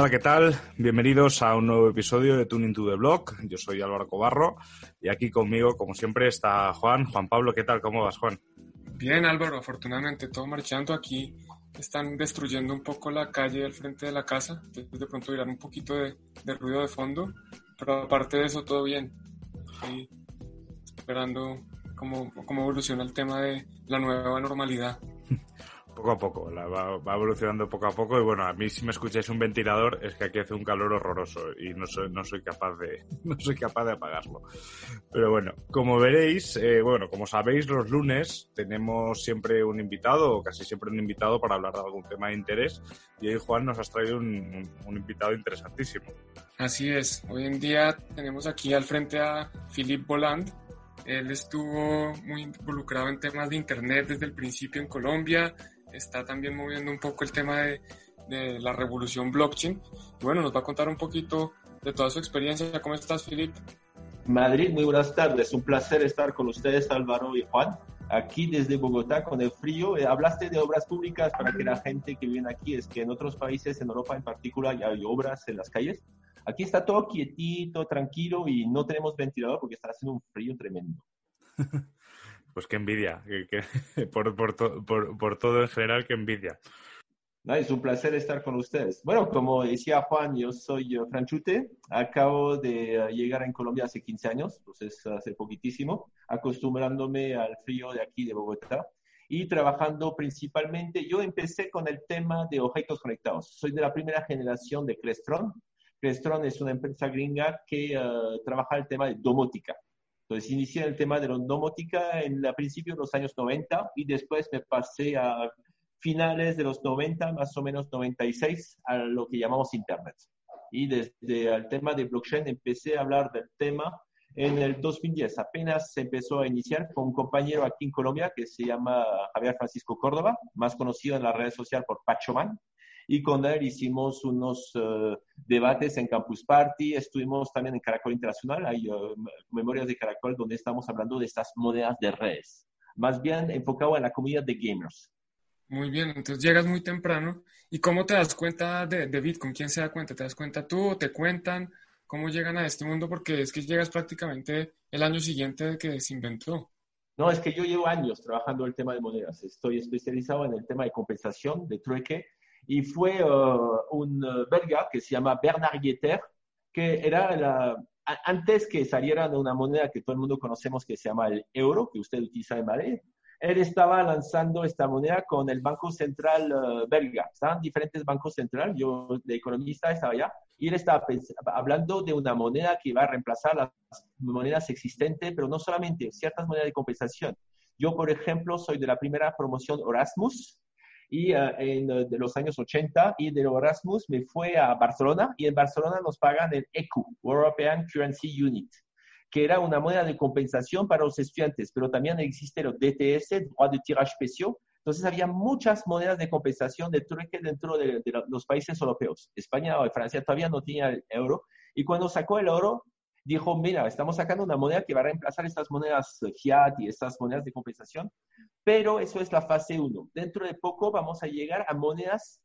Hola, ¿qué tal? Bienvenidos a un nuevo episodio de Tuning to the Blog. Yo soy Álvaro Cobarro y aquí conmigo, como siempre, está Juan. Juan Pablo, ¿qué tal? ¿Cómo vas, Juan? Bien, Álvaro, afortunadamente todo marchando aquí. Están destruyendo un poco la calle al frente de la casa. De pronto irán un poquito de, ruido de fondo. Pero aparte de eso, todo bien. esperando cómo, cómo evoluciona el tema de la nueva normalidad poco a poco, la va, evolucionando poco a poco y bueno, a mí si me escucháis un ventilador es que aquí hace un calor horroroso y no soy, no soy capaz de no soy capaz de apagarlo. Pero bueno, como veréis, eh, bueno, como sabéis, los lunes tenemos siempre un invitado o casi siempre un invitado para hablar de algún tema de interés y hoy Juan nos has traído un, un invitado interesantísimo. Así es, hoy en día tenemos aquí al frente a Philip Boland, él estuvo muy involucrado en temas de Internet desde el principio en Colombia, está también moviendo un poco el tema de, de la revolución blockchain. Y bueno, nos va a contar un poquito de toda su experiencia. ¿Cómo estás, Filip? Madrid, muy buenas tardes. Un placer estar con ustedes, Álvaro y Juan. Aquí desde Bogotá con el frío. Eh, hablaste de obras públicas para que la gente que viene aquí, es que en otros países, en Europa en particular, ya hay obras en las calles. Aquí está todo quietito, tranquilo y no tenemos ventilador porque está haciendo un frío tremendo. Pues qué envidia, por, por, por, todo en general, qué envidia. es un placer estar con ustedes. Bueno, como decía Juan, yo soy eh, Franchute, acabo de eh, llegar en Colombia hace 15 años, pues hace poquitísimo, acostumbrándome al frío de aquí de Bogotá y trabajando principalmente, yo empecé con el tema de objetos conectados. Soy de la primera generación de Crestron. Crestron es una empresa gringa que eh, trabaja el tema de domótica. Entonces inicié el tema de la domótica en el principio de los años 90 y después me pasé a finales de los 90, más o menos 96, a lo que llamamos Internet. Y desde el tema de blockchain empecé a hablar del tema en el 2010. Apenas se empezó a iniciar con un compañero aquí en Colombia que se llama Javier Francisco Córdoba, más conocido en las redes sociales por Pachoman y con él hicimos unos eh, debates en Campus Party, estuvimos también en Caracol Internacional, hay uh, memorias de Caracol donde estamos hablando de estas monedas de redes, más bien enfocado en la comunidad de gamers. Muy bien, entonces llegas muy temprano. ¿Y cómo te das cuenta de, de Bitcoin? ¿Quién se da cuenta? ¿Te das cuenta tú o te cuentan? ¿Cómo llegan a este mundo? Porque es que llegas prácticamente el año siguiente de que se inventó. No, es que yo llevo años trabajando el tema de monedas. Estoy especializado en el tema de compensación, de trueque, y fue uh, un uh, belga que se llama Bernard Yetter, que era la, antes que saliera de una moneda que todo el mundo conocemos que se llama el euro, que usted utiliza en Madrid, él estaba lanzando esta moneda con el Banco Central uh, belga. Estaban diferentes bancos centrales, yo de economista estaba allá, y él estaba hablando de una moneda que iba a reemplazar las monedas existentes, pero no solamente ciertas monedas de compensación. Yo, por ejemplo, soy de la primera promoción Erasmus, y uh, en de los años 80 y de Erasmus me fue a Barcelona y en Barcelona nos pagan el ECU, European Currency Unit, que era una moneda de compensación para los estudiantes, pero también existe el DTS, droit de tirage spéciaux. Entonces había muchas monedas de compensación de trueque dentro de, de los países europeos. España o Francia todavía no tenía el euro y cuando sacó el oro dijo, mira, estamos sacando una moneda que va a reemplazar estas monedas fiat y estas monedas de compensación, pero eso es la fase 1. Dentro de poco vamos a llegar a monedas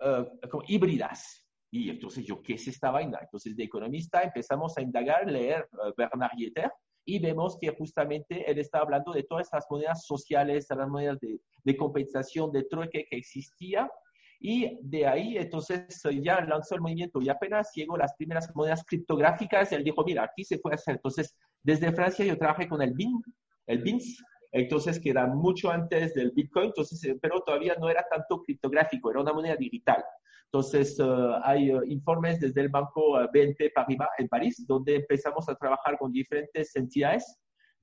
uh, híbridas. Y entonces yo, ¿qué es esta vaina? Entonces de economista empezamos a indagar, leer uh, Bernard Yetter y vemos que justamente él está hablando de todas estas monedas sociales, las monedas de, de compensación, de trueque que existía y de ahí, entonces, ya lanzó el movimiento y apenas llegó las primeras monedas criptográficas, él dijo, mira, aquí se puede hacer. Entonces, desde Francia yo trabajé con el BIN, el BINS, entonces que era mucho antes del Bitcoin, entonces, eh, pero todavía no era tanto criptográfico, era una moneda digital. Entonces, eh, hay eh, informes desde el banco BNP Paribas en París, donde empezamos a trabajar con diferentes entidades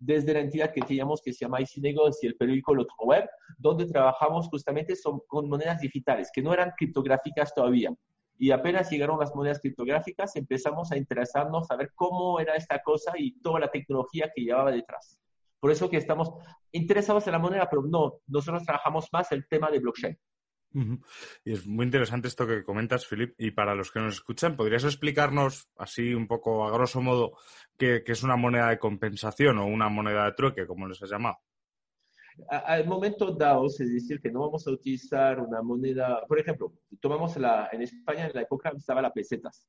desde la entidad que teníamos que se llama Icinegos y el periódico Otro Web, donde trabajamos justamente con monedas digitales que no eran criptográficas todavía. Y apenas llegaron las monedas criptográficas, empezamos a interesarnos a ver cómo era esta cosa y toda la tecnología que llevaba detrás. Por eso que estamos interesados en la moneda, pero no, nosotros trabajamos más el tema de blockchain. Y es muy interesante esto que comentas, Filip. Y para los que nos escuchan, ¿podrías explicarnos así un poco a grosso modo qué, es una moneda de compensación o una moneda de trueque, como les has llamado? al momento dado, es decir, que no vamos a utilizar una moneda, por ejemplo, tomamos la, en España en la época estaba la pesetas.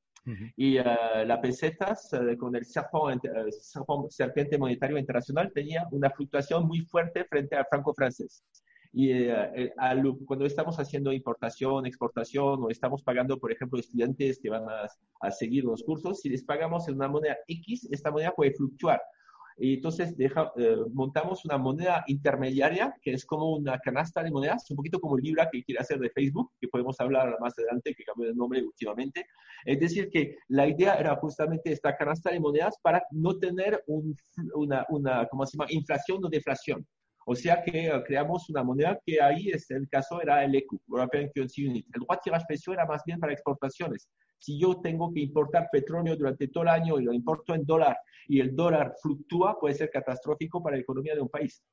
Y uh, la pesetas uh, con el uh, serpiente monetario internacional tenía una fluctuación muy fuerte frente al franco francés. Y eh, cuando estamos haciendo importación, exportación o estamos pagando, por ejemplo, estudiantes que van a, a seguir los cursos, si les pagamos en una moneda X, esta moneda puede fluctuar. Y entonces deja, eh, montamos una moneda intermediaria que es como una canasta de monedas, un poquito como Libra que quiere hacer de Facebook, que podemos hablar más adelante, que cambió de nombre últimamente. Es decir, que la idea era justamente esta canasta de monedas para no tener una, una, ¿cómo se llama?, inflación o deflación. O sea que uh, creamos una moneda que ahí, es el caso, era el ECU, European Currency Unit. El droit tirage precio era más bien para exportaciones. Si yo tengo que importar petróleo durante todo el año y lo importo en dólar y el dólar fluctúa, puede ser catastrófico para la economía de un país.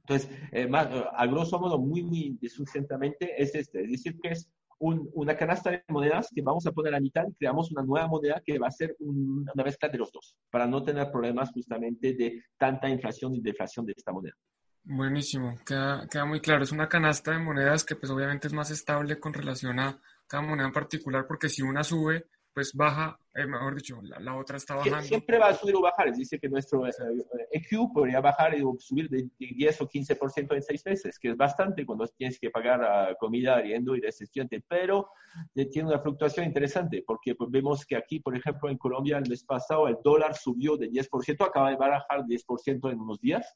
Entonces, eh, más, a grosso modo, muy, muy sucintamente, es este. Es decir, que es una canasta de monedas que vamos a poner a mitad y creamos una nueva moneda que va a ser una mezcla de los dos, para no tener problemas justamente de tanta inflación y deflación de esta moneda. Buenísimo, queda, queda muy claro. Es una canasta de monedas que pues obviamente es más estable con relación a cada moneda en particular porque si una sube, pues baja, eh, mejor dicho, la, otra está bajando. Siempre va a subir o bajar. Dice que nuestro EQ eh, e podría bajar y subir de 10 o 15% en seis meses, que es bastante cuando tienes que pagar comida, arriendo y estudiante. Pero eh, tiene una fluctuación interesante porque pues, vemos que aquí, por ejemplo, en Colombia el mes pasado el dólar subió de 10%, acaba de bajar 10% en unos días.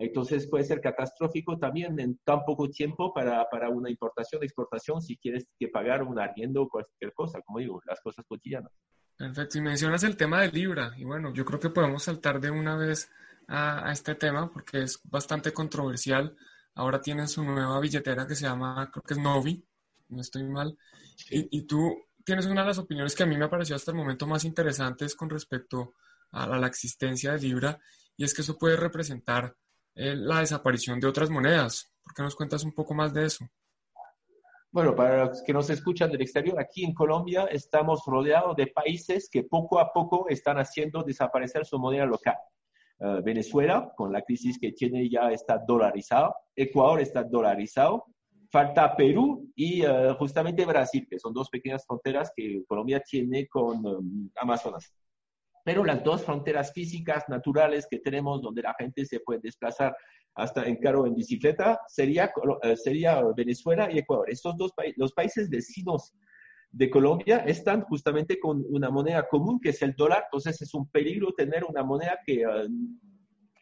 Entonces puede ser catastrófico también en tan poco tiempo para, para una importación, exportación, si quieres que pagar un arriendo o cualquier cosa, como digo, las cosas cotidianas. Perfecto, y mencionas el tema de Libra, y bueno, yo creo que podemos saltar de una vez a, este tema porque es bastante controversial. Ahora tienen su nueva billetera que se llama, creo que es Novi, no estoy mal, y, y, tú tienes una de las opiniones que a mí me ha parecido hasta el momento más interesantes con respecto a la existencia de Libra, y es que eso puede representar eh, la desaparición de otras monedas. ¿Por qué nos cuentas un poco más de eso? Bueno, para los que nos escuchan del exterior, aquí en Colombia estamos rodeados de países que poco a poco están haciendo desaparecer su moneda local. Eh, Venezuela, con la crisis que tiene, ya está dolarizado. Ecuador está dolarizado. Falta Perú y eh, justamente Brasil, que son dos pequeñas fronteras que Colombia tiene con Amazonas. Pero las dos fronteras físicas naturales que tenemos donde la gente se puede desplazar hasta en carro en bicicleta sería, eh, sería Venezuela y Ecuador. Estos dos países, los países vecinos de Colombia están justamente con una moneda común que es el dólar, entonces es un peligro tener una moneda que eh,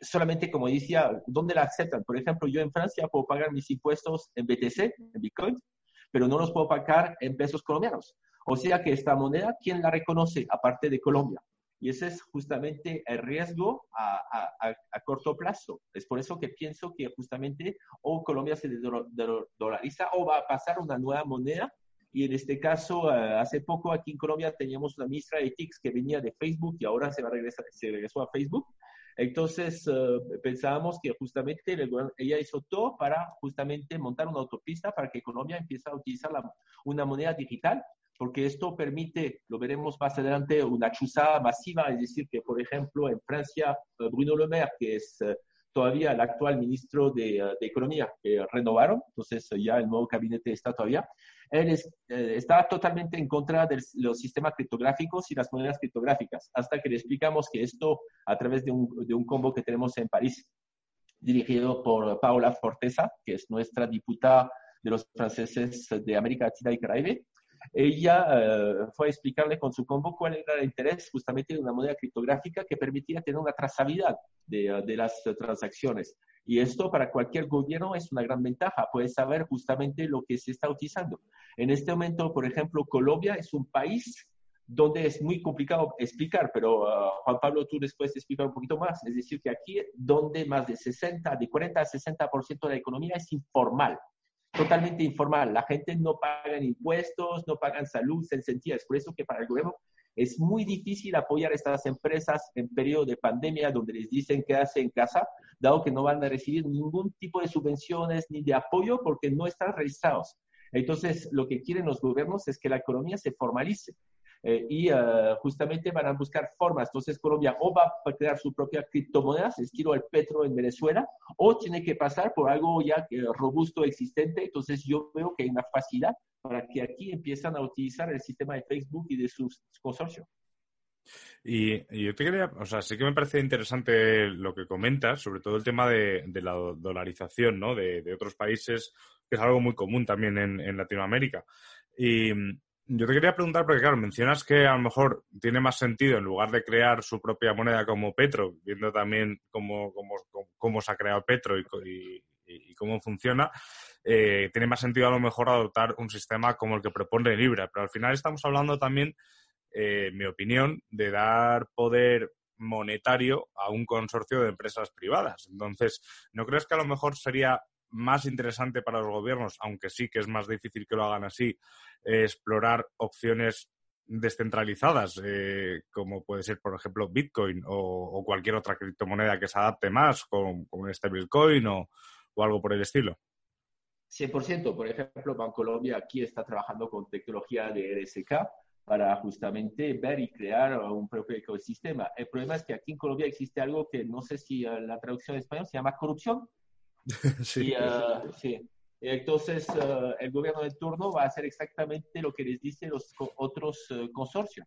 solamente, como decía, ¿dónde la aceptan? Por ejemplo, yo en Francia puedo pagar mis impuestos en BTC, en Bitcoin, pero no los puedo pagar en pesos colombianos. O sea que esta moneda, ¿quién la reconoce aparte de Colombia? Y ese es justamente el riesgo a, a, corto plazo. Es por eso que pienso que justamente o Colombia se dolariza o va a pasar una nueva moneda. Y en este caso, eh, hace poco aquí en Colombia teníamos una ministra de TICS que venía de Facebook y ahora se, va a regresar, se regresó a Facebook. Entonces, eh, pensábamos que justamente ella hizo todo para justamente montar una autopista para que Colombia empiece a utilizar la, una moneda digital porque esto permite, lo veremos más adelante, una chuzada masiva, es decir, que por ejemplo en Francia, eh, Bruno Le Maire, que es eh, todavía el actual ministro de, eh, de Economía, que renovaron, entonces ya el nuevo gabinete está todavía, él está totalmente en contra de los sistemas criptográficos y las monedas criptográficas, hasta que le explicamos que esto, a través de un, de un combo que tenemos en París, dirigido por Paola Forteza, que es nuestra diputada de los franceses de América Latina y Caribe, ella eh, fue a explicarle con su combo cuál era el interés justamente de una moneda criptográfica que permitía tener una trazabilidad de, de las transacciones. Y esto para cualquier gobierno es una gran ventaja, puede saber justamente lo que se está utilizando. En este momento, por ejemplo, Colombia es un país donde es muy complicado explicar, pero Juan Pablo, tú después explicar un poquito más. Es decir, que aquí donde más de 60, de 40 a 60% de la economía es informal, totalmente informal. La gente no paga impuestos, no pagan salud, se sentía. Es por eso que para el gobierno es muy difícil apoyar a estas empresas en periodo de pandemia donde les dicen que hacen en casa, dado que no van a recibir ningún tipo de subvenciones ni de apoyo porque no están registrados. Entonces, lo que quieren los gobiernos es que la economía se formalice. Eh, y uh, justamente van a buscar formas. Entonces Colombia o va a crear su propia criptomoneda, estilo el petro en Venezuela, o tiene que pasar por algo ya robusto existente. Entonces yo veo que hay una facilidad para que aquí empiezan a utilizar el sistema de Facebook y de sus consorcios. Y, yo te quería, o sea, sí que me parece interesante lo que comentas, sobre todo el tema de, la dolarización, ¿no? De, otros países, que es algo muy común también en, en Latinoamérica. Y, yo te quería preguntar, porque claro, mencionas que a lo mejor tiene más sentido en lugar de crear su propia moneda como Petro, viendo también cómo, cómo, se ha creado Petro y, cómo funciona, eh, tiene más sentido a lo mejor adoptar un sistema como el que propone Libra. Pero al final estamos hablando también, eh, mi opinión, de dar poder monetario a un consorcio de empresas privadas. Entonces, ¿no crees que a lo mejor sería más interesante para los gobiernos, aunque sí que es más difícil que lo hagan así, eh, explorar opciones descentralizadas, eh, como puede ser, por ejemplo, Bitcoin o, cualquier otra criptomoneda que se adapte más, como, un stablecoin o, o algo por el estilo. 100%. Por ejemplo, Bancolombia aquí está trabajando con tecnología de RSK para justamente ver y crear un propio ecosistema. El problema es que aquí en Colombia existe algo que no sé si la traducción en español se llama corrupción. sí. Ah, sí. Entonces, ah, el gobierno de turno va a hacer exactamente lo que les dicen los otros eh, consorcios.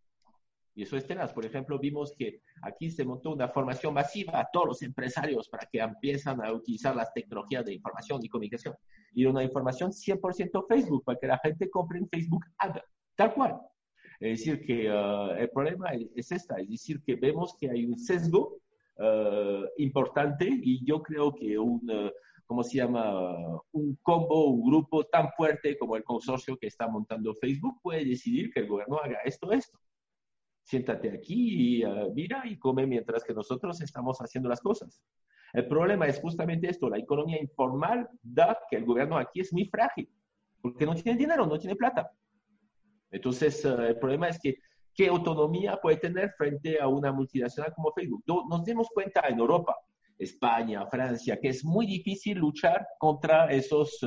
Y eso es tenaz. Por ejemplo, vimos que aquí se montó una formación masiva a todos los empresarios para que empiezan a utilizar las tecnologías de información y comunicación. Y una información 100% Facebook, para que la gente compre en Facebook Ad, tal cual. Es decir, que ah, el problema es, esta, es decir, que vemos que hay un sesgo importante y yo creo que un ¿cómo se llama? Un combo, un grupo tan fuerte como el consorcio que está montando Facebook puede decidir que el gobierno haga esto, esto. Siéntate aquí y uh, mira y come mientras que nosotros estamos haciendo las cosas. El problema es justamente esto, la economía informal da que el gobierno aquí es muy frágil, porque no tiene dinero, no tiene plata. Entonces, uh, el problema es que, ¿qué autonomía puede tener frente a una multinacional como Facebook? Nos dimos cuenta en Europa, España, Francia, que es muy difícil luchar contra esos,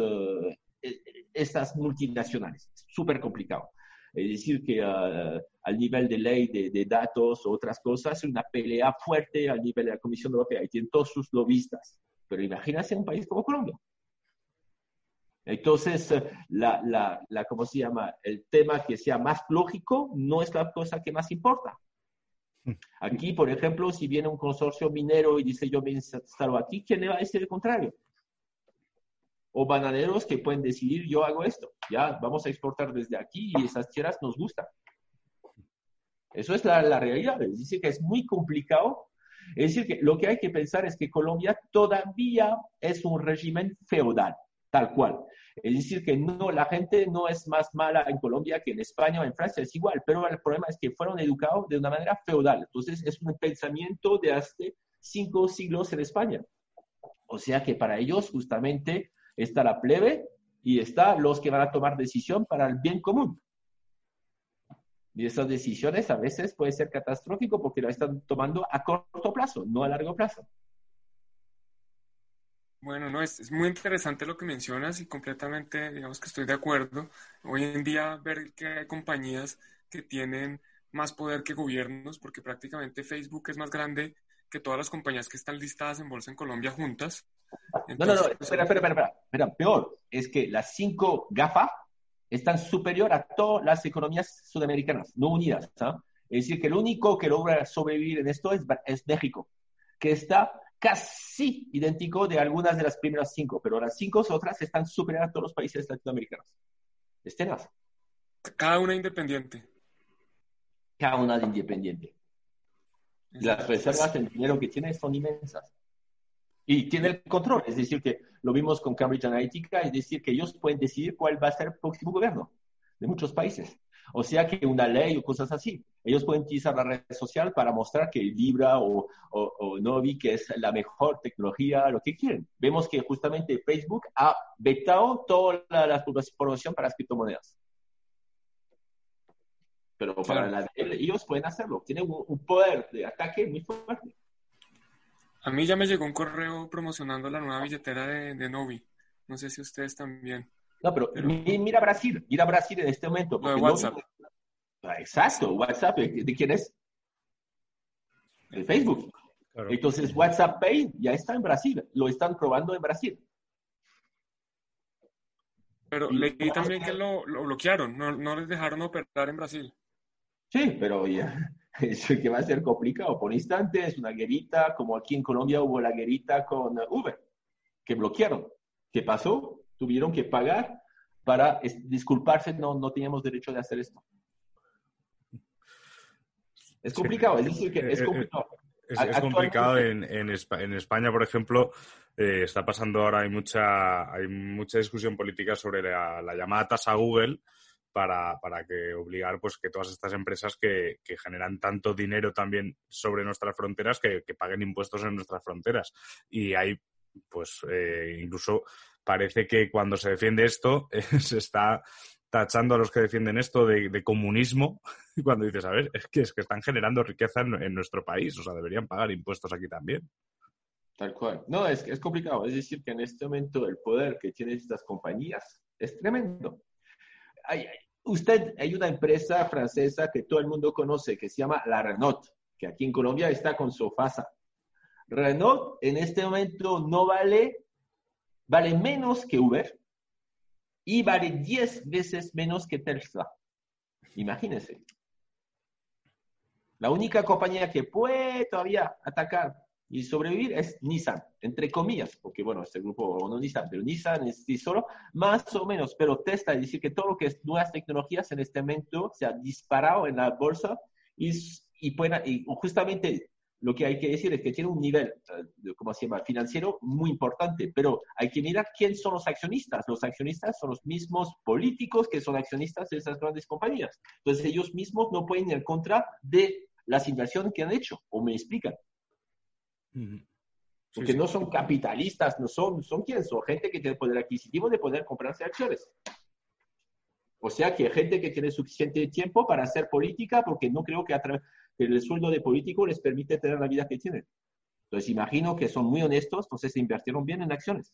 e, estas multinacionales. Es súper complicado. Es decir, que uh, al nivel de ley de, datos o otras cosas, una pelea fuerte al nivel de la Comisión Europea y tienen todos sus lobistas. Pero imagínate un país como Colombia. Entonces, eh, la, la, la, ¿cómo se llama? El tema que sea más lógico no es la cosa que más importa. Aquí, por ejemplo, si viene un consorcio minero y dice yo me instalo aquí, ¿quién le va a decir el contrario? O bananeros que pueden decidir yo hago esto, ya vamos a exportar desde aquí y esas tierras nos gustan. Eso es la, realidad, es decir, que es muy complicado. Es decir, que lo que hay que pensar es que Colombia todavía es un régimen feudal, tal cual. Es decir, que no, la gente no es más mala en Colombia que en España o en Francia, es igual, pero el problema es que fueron educados de una manera feudal. Entonces, es un pensamiento de hace cinco siglos en España. O sea que para ellos justamente está la plebe y está los que van a tomar decisión para el bien común. Y esas decisiones a veces pueden ser catastrófico porque las están tomando a corto plazo, no a largo plazo. Bueno, no, es, es, muy interesante lo que mencionas y completamente, digamos que estoy de acuerdo. Hoy en día ver que hay compañías que tienen más poder que gobiernos, porque prácticamente Facebook es más grande que todas las compañías que están listadas en bolsa en Colombia juntas. no, no, no, espera, espera, espera, espera, peor, es que las cinco GAFA están superior a todas las economías sudamericanas, no unidas. ¿ah? Es decir, que el único que logra sobrevivir en esto es, es México, que está casi idéntico de algunas de las primeras cinco, pero las cinco otras están superadas a todos los países latinoamericanos. Estenas. Cada una independiente. Cada una independiente. Las reservas de dinero que tiene son inmensas. Y tiene el control, es decir, que lo vimos con Cambridge Analytica, es decir, que ellos pueden decidir cuál va a ser el próximo gobierno de muchos países. O sea que una ley o cosas así. Ellos pueden utilizar la red social para mostrar que Libra o, o, Novi, que es la mejor tecnología, lo que quieren. Vemos que justamente Facebook ha vetado toda la, la promoción para las criptomonedas. Pero para la, ellos pueden hacerlo. Tienen un, poder de ataque muy fuerte. A mí ya me llegó un correo promocionando la nueva billetera de, de Novi. No sé si ustedes también. No, pero, mira Brasil, mira Brasil en este momento. WhatsApp. Ah, exacto, WhatsApp, ¿de quién es? El Facebook. Entonces WhatsApp Pay ya está en Brasil, lo están probando en Brasil. Pero leí también que lo, bloquearon, no, no, les dejaron operar en Brasil. Sí, pero ya, eso que va a ser complicado. Por instante es una guerrita, como aquí en Colombia hubo la guerrita con Uber, que bloquearon. ¿Qué pasó? Tuvieron que pagar para disculparse, no, no teníamos derecho de hacer esto. Es complicado, es decir, que es eh, eh, complicado. Es, complicado en, en, España, por ejemplo, eh, está pasando ahora, hay mucha, hay mucha discusión política sobre la, llamada tasa Google para, para, que obligar pues que todas estas empresas que, que generan tanto dinero también sobre nuestras fronteras que, que, paguen impuestos en nuestras fronteras. Y hay, pues, incluso parece que cuando se defiende esto se está tachando a los que defienden esto de, comunismo, cuando dices, a ver, es que, es que están generando riqueza en, nuestro país, o sea, deberían pagar impuestos aquí también. Tal cual. No, es, es complicado. Es decir, que en este momento el poder que tienen estas compañías es tremendo. Hay, usted, hay una empresa francesa que todo el mundo conoce que se llama la Renault, que aquí en Colombia está con Sofasa. Renault en este momento no vale, vale menos que Uber, y vale 10 veces menos que Tesla. Imagínense. La única compañía que puede todavía atacar y sobrevivir es Nissan, entre comillas, porque bueno, este grupo no Nissan, pero Nissan es sí solo, más o menos, pero Tesla, es decir, que todo lo que es nuevas tecnologías en este momento se ha disparado en la bolsa y, y, pueden, y justamente lo que hay que decir es que tiene un nivel, ¿cómo se llama?, financiero muy importante, pero hay que mirar quién son los accionistas. Los accionistas son los mismos políticos que son accionistas de esas grandes compañías. Entonces ellos mismos no pueden ir en contra de las inversiones que han hecho, o me explican. Porque no son capitalistas, no son, son quiénes, son gente que tiene poder adquisitivo de poder comprarse acciones. O sea que hay gente que tiene suficiente tiempo para hacer política, porque no creo que a través el sueldo de político les permite tener la vida que tienen. Entonces, imagino que son muy honestos, entonces se invirtieron bien en acciones.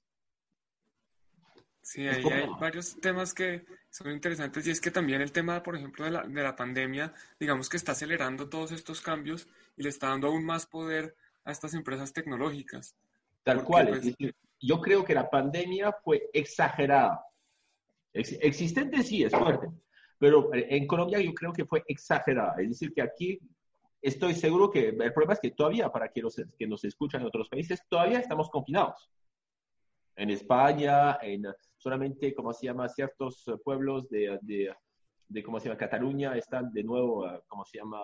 Sí, hay varios temas que son interesantes y es que también el tema, por ejemplo, de la, de la pandemia, digamos que está acelerando todos estos cambios y le está dando aún más poder a estas empresas tecnológicas. Tal cual, pues, yo creo que la pandemia fue exagerada. existente sí, es fuerte, pero en Colombia yo creo que fue exagerada. Es decir, que aquí estoy seguro que el problema es que todavía, para que los que nos escuchan en otros países, todavía estamos confinados. En España, en solamente, como se llama, ciertos pueblos de, de, de ¿cómo se llama?, Cataluña están de nuevo, ¿cómo se llama?,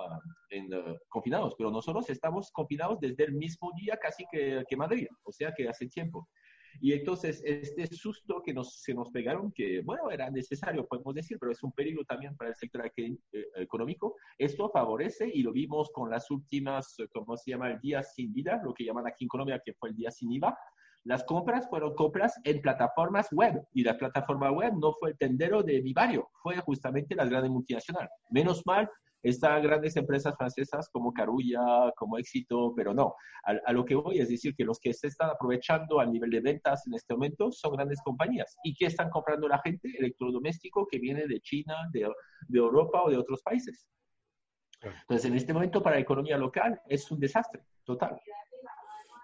en, uh, confinados. Pero nosotros estamos confinados desde el mismo día casi que, que Madrid, o sea que hace tiempo. Y entonces, este susto que nos, se nos pegaron, que bueno, era necesario, podemos decir, pero es un peligro también para el sector eh, económico, esto favorece y lo vimos con las últimas, ¿cómo se llama? El día sin vida, lo que llaman aquí en Colombia, que fue el día sin IVA. Las compras fueron compras en plataformas web y la plataforma web no fue el tendero de Vivario, fue justamente la gran multinacional. Menos mal, están grandes empresas francesas como Carulla, como Éxito, pero no. A, lo que voy es decir que los que se están aprovechando a nivel de ventas en este momento son grandes compañías. ¿Y qué están comprando la gente? Electrodoméstico que viene de China, de, de Europa o de otros países. Entonces, en este momento para la economía local es un desastre total.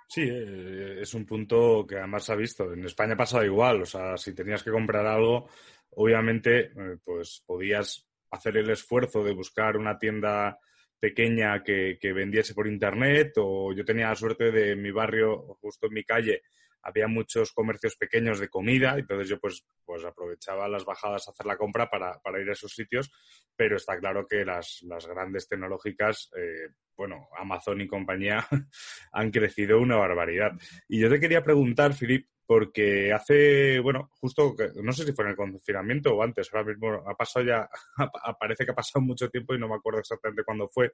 Sí, eh, es un punto que además se ha visto. En España pasaba igual. O sea, si tenías que comprar algo, obviamente, eh, pues podías hacer el esfuerzo de buscar una tienda pequeña que, vendiese por internet o yo tenía la suerte de mi barrio, justo en mi calle, había muchos comercios pequeños de comida, entonces yo pues, pues aprovechaba las bajadas a hacer la compra para, ir a esos sitios, pero está claro que las, grandes tecnológicas eh, bueno, Amazon y compañía han crecido una barbaridad. Y yo te quería preguntar, Filip, porque hace, bueno, justo, no sé si fue en el confinamiento o antes, ahora mismo ha pasado ya, parece que ha pasado mucho tiempo y no me acuerdo exactamente cuándo fue.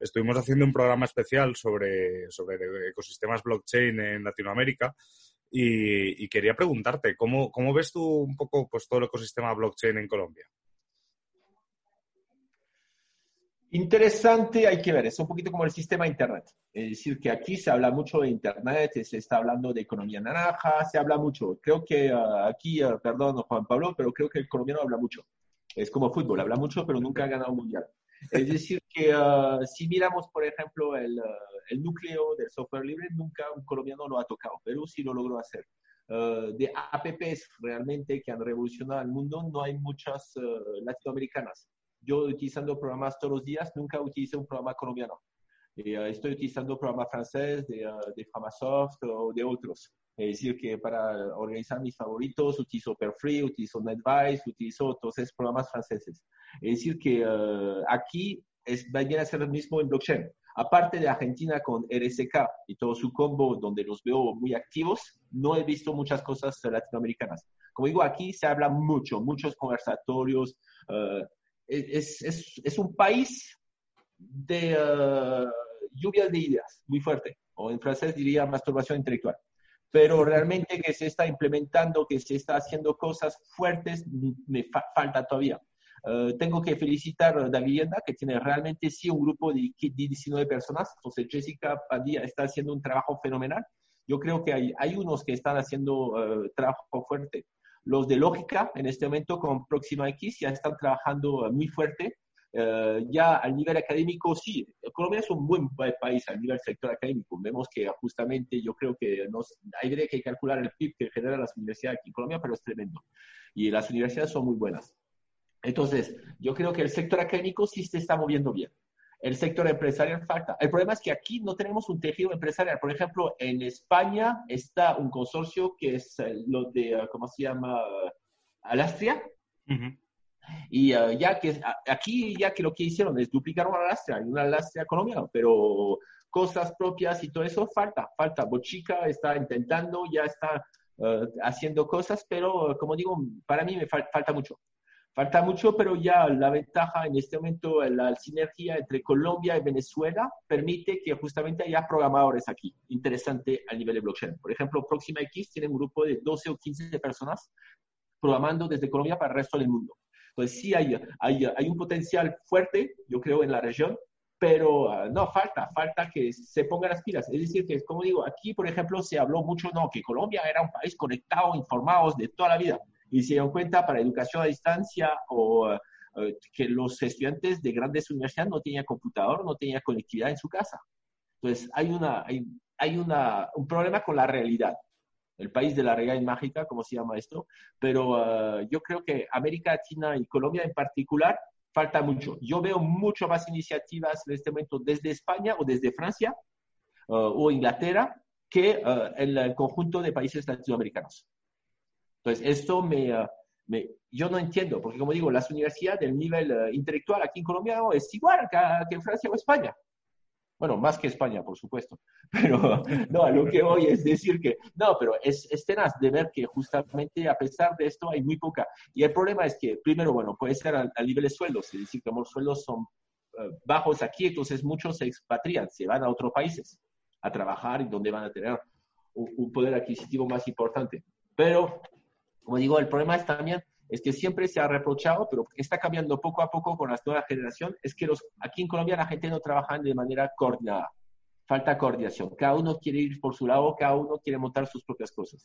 Estuvimos haciendo un programa especial sobre, sobre ecosistemas blockchain en Latinoamérica y, quería preguntarte, ¿cómo, ¿cómo, ves tú un poco pues, todo el ecosistema blockchain en Colombia? Interesante, hay que ver, es un poquito como el sistema de Internet. Es decir, que aquí se habla mucho de Internet, se está hablando de economía naranja, se habla mucho. Creo que ah, aquí, uh, perdón Juan Pablo, pero creo que el colombiano habla mucho. Es como fútbol, habla mucho, pero nunca ha ganado un mundial. Es decir, que uh, si miramos, por ejemplo, el, el, núcleo del software libre, nunca un colombiano lo ha tocado. Perú sí lo logró hacer. de apps realmente que han revolucionado el mundo, no hay muchas latinoamericanas yo utilizando programas todos los días, nunca utilicé un programa colombiano. Eh, estoy utilizando programas francés de, uh, de Framasoft o de otros. Es decir, que para organizar mis favoritos utilizo Perfree, utilizo NetVise, utilizo todos esos programas franceses. Es decir, que uh, aquí es, va a ser el mismo en blockchain. Aparte de Argentina con RSK y todo su combo, donde los veo muy activos, no he visto muchas cosas latinoamericanas. Como digo, aquí se habla mucho, muchos conversatorios, uh, es, es, es un país de uh, lluvia de ideas muy fuerte, o en francés diría masturbación intelectual. Pero realmente que se está implementando, que se está haciendo cosas fuertes, me falta todavía. Uh, tengo que felicitar a Da Vivienda, que tiene realmente sí un grupo de 19 personas. Entonces, Jessica Padilla está haciendo un trabajo fenomenal. Yo creo que hay, hay unos que están haciendo uh, trabajo fuerte. Los de lógica, en este momento con Próxima X, ya están trabajando muy fuerte. Uh, ya al nivel académico, sí, Colombia es un buen país al nivel sector académico. Vemos que justamente yo creo que nos, hay que calcular el PIB que generan las universidades aquí en Colombia, pero es tremendo. Y las universidades son muy buenas. Entonces, yo creo que el sector académico sí se está moviendo bien. El sector empresarial falta. El problema es que aquí no tenemos un tejido empresarial. Por ejemplo, en España está un consorcio que es eh, lo de, eh, ¿cómo se llama? Alastria. Y eh, ya que aquí, ya que lo que hicieron es duplicar una Alastria una Alastria colombiana, pero cosas propias y todo eso falta, falta. Bochica está intentando, ya está haciendo cosas, pero como digo, para mí me falta mucho. Falta mucho, pero ya la ventaja en este momento, la sinergia entre Colombia y Venezuela permite que justamente haya programadores aquí, interesante a nivel de blockchain. Por ejemplo, Próxima X tiene un grupo de 12 o 15 personas programando desde Colombia para el resto del mundo. Entonces sí hay, hay, hay un potencial fuerte, yo creo, en la región, pero uh, no, falta, falta que se pongan las pilas. Es decir, que como digo, aquí, por ejemplo, se habló mucho, no, que Colombia era un país conectado, informados de toda la vida y se dieron cuenta para educación a distancia o eh, que los estudiantes de grandes universidades no tenían computador, no tenían conectividad en su casa. Entonces, hay, una, hay, hay una, un problema con la realidad. El país de la realidad mágica, como se llama esto, pero eh, yo creo que América Latina y Colombia en particular falta mucho. Yo veo mucho más iniciativas en este momento desde España o desde Francia uh, o Inglaterra que uh, el conjunto de países latinoamericanos. Entonces, esto ah, me, yo no entiendo, porque como digo, las universidades del nivel ah, intelectual aquí en Colombia es igual que, en Francia o España. Bueno, más que España, por supuesto. Pero no, a lo que voy es decir que, no, pero es, es tenaz de ver que justamente a pesar de esto hay muy poca. Y el problema es que, primero, bueno, puede ser a, nivel de sueldos, es decir, que los sueldos son ah, bajos aquí, entonces muchos se expatrian, se van a otros países a trabajar y donde van a tener un poder adquisitivo más importante. Pero como digo, el problema es también es que siempre se ha reprochado, pero está cambiando poco a poco con la nueva generación, es que los, aquí en Colombia la gente no trabaja de manera coordinada. Falta coordinación. Cada uno quiere ir por su lado, cada uno quiere montar sus propias cosas.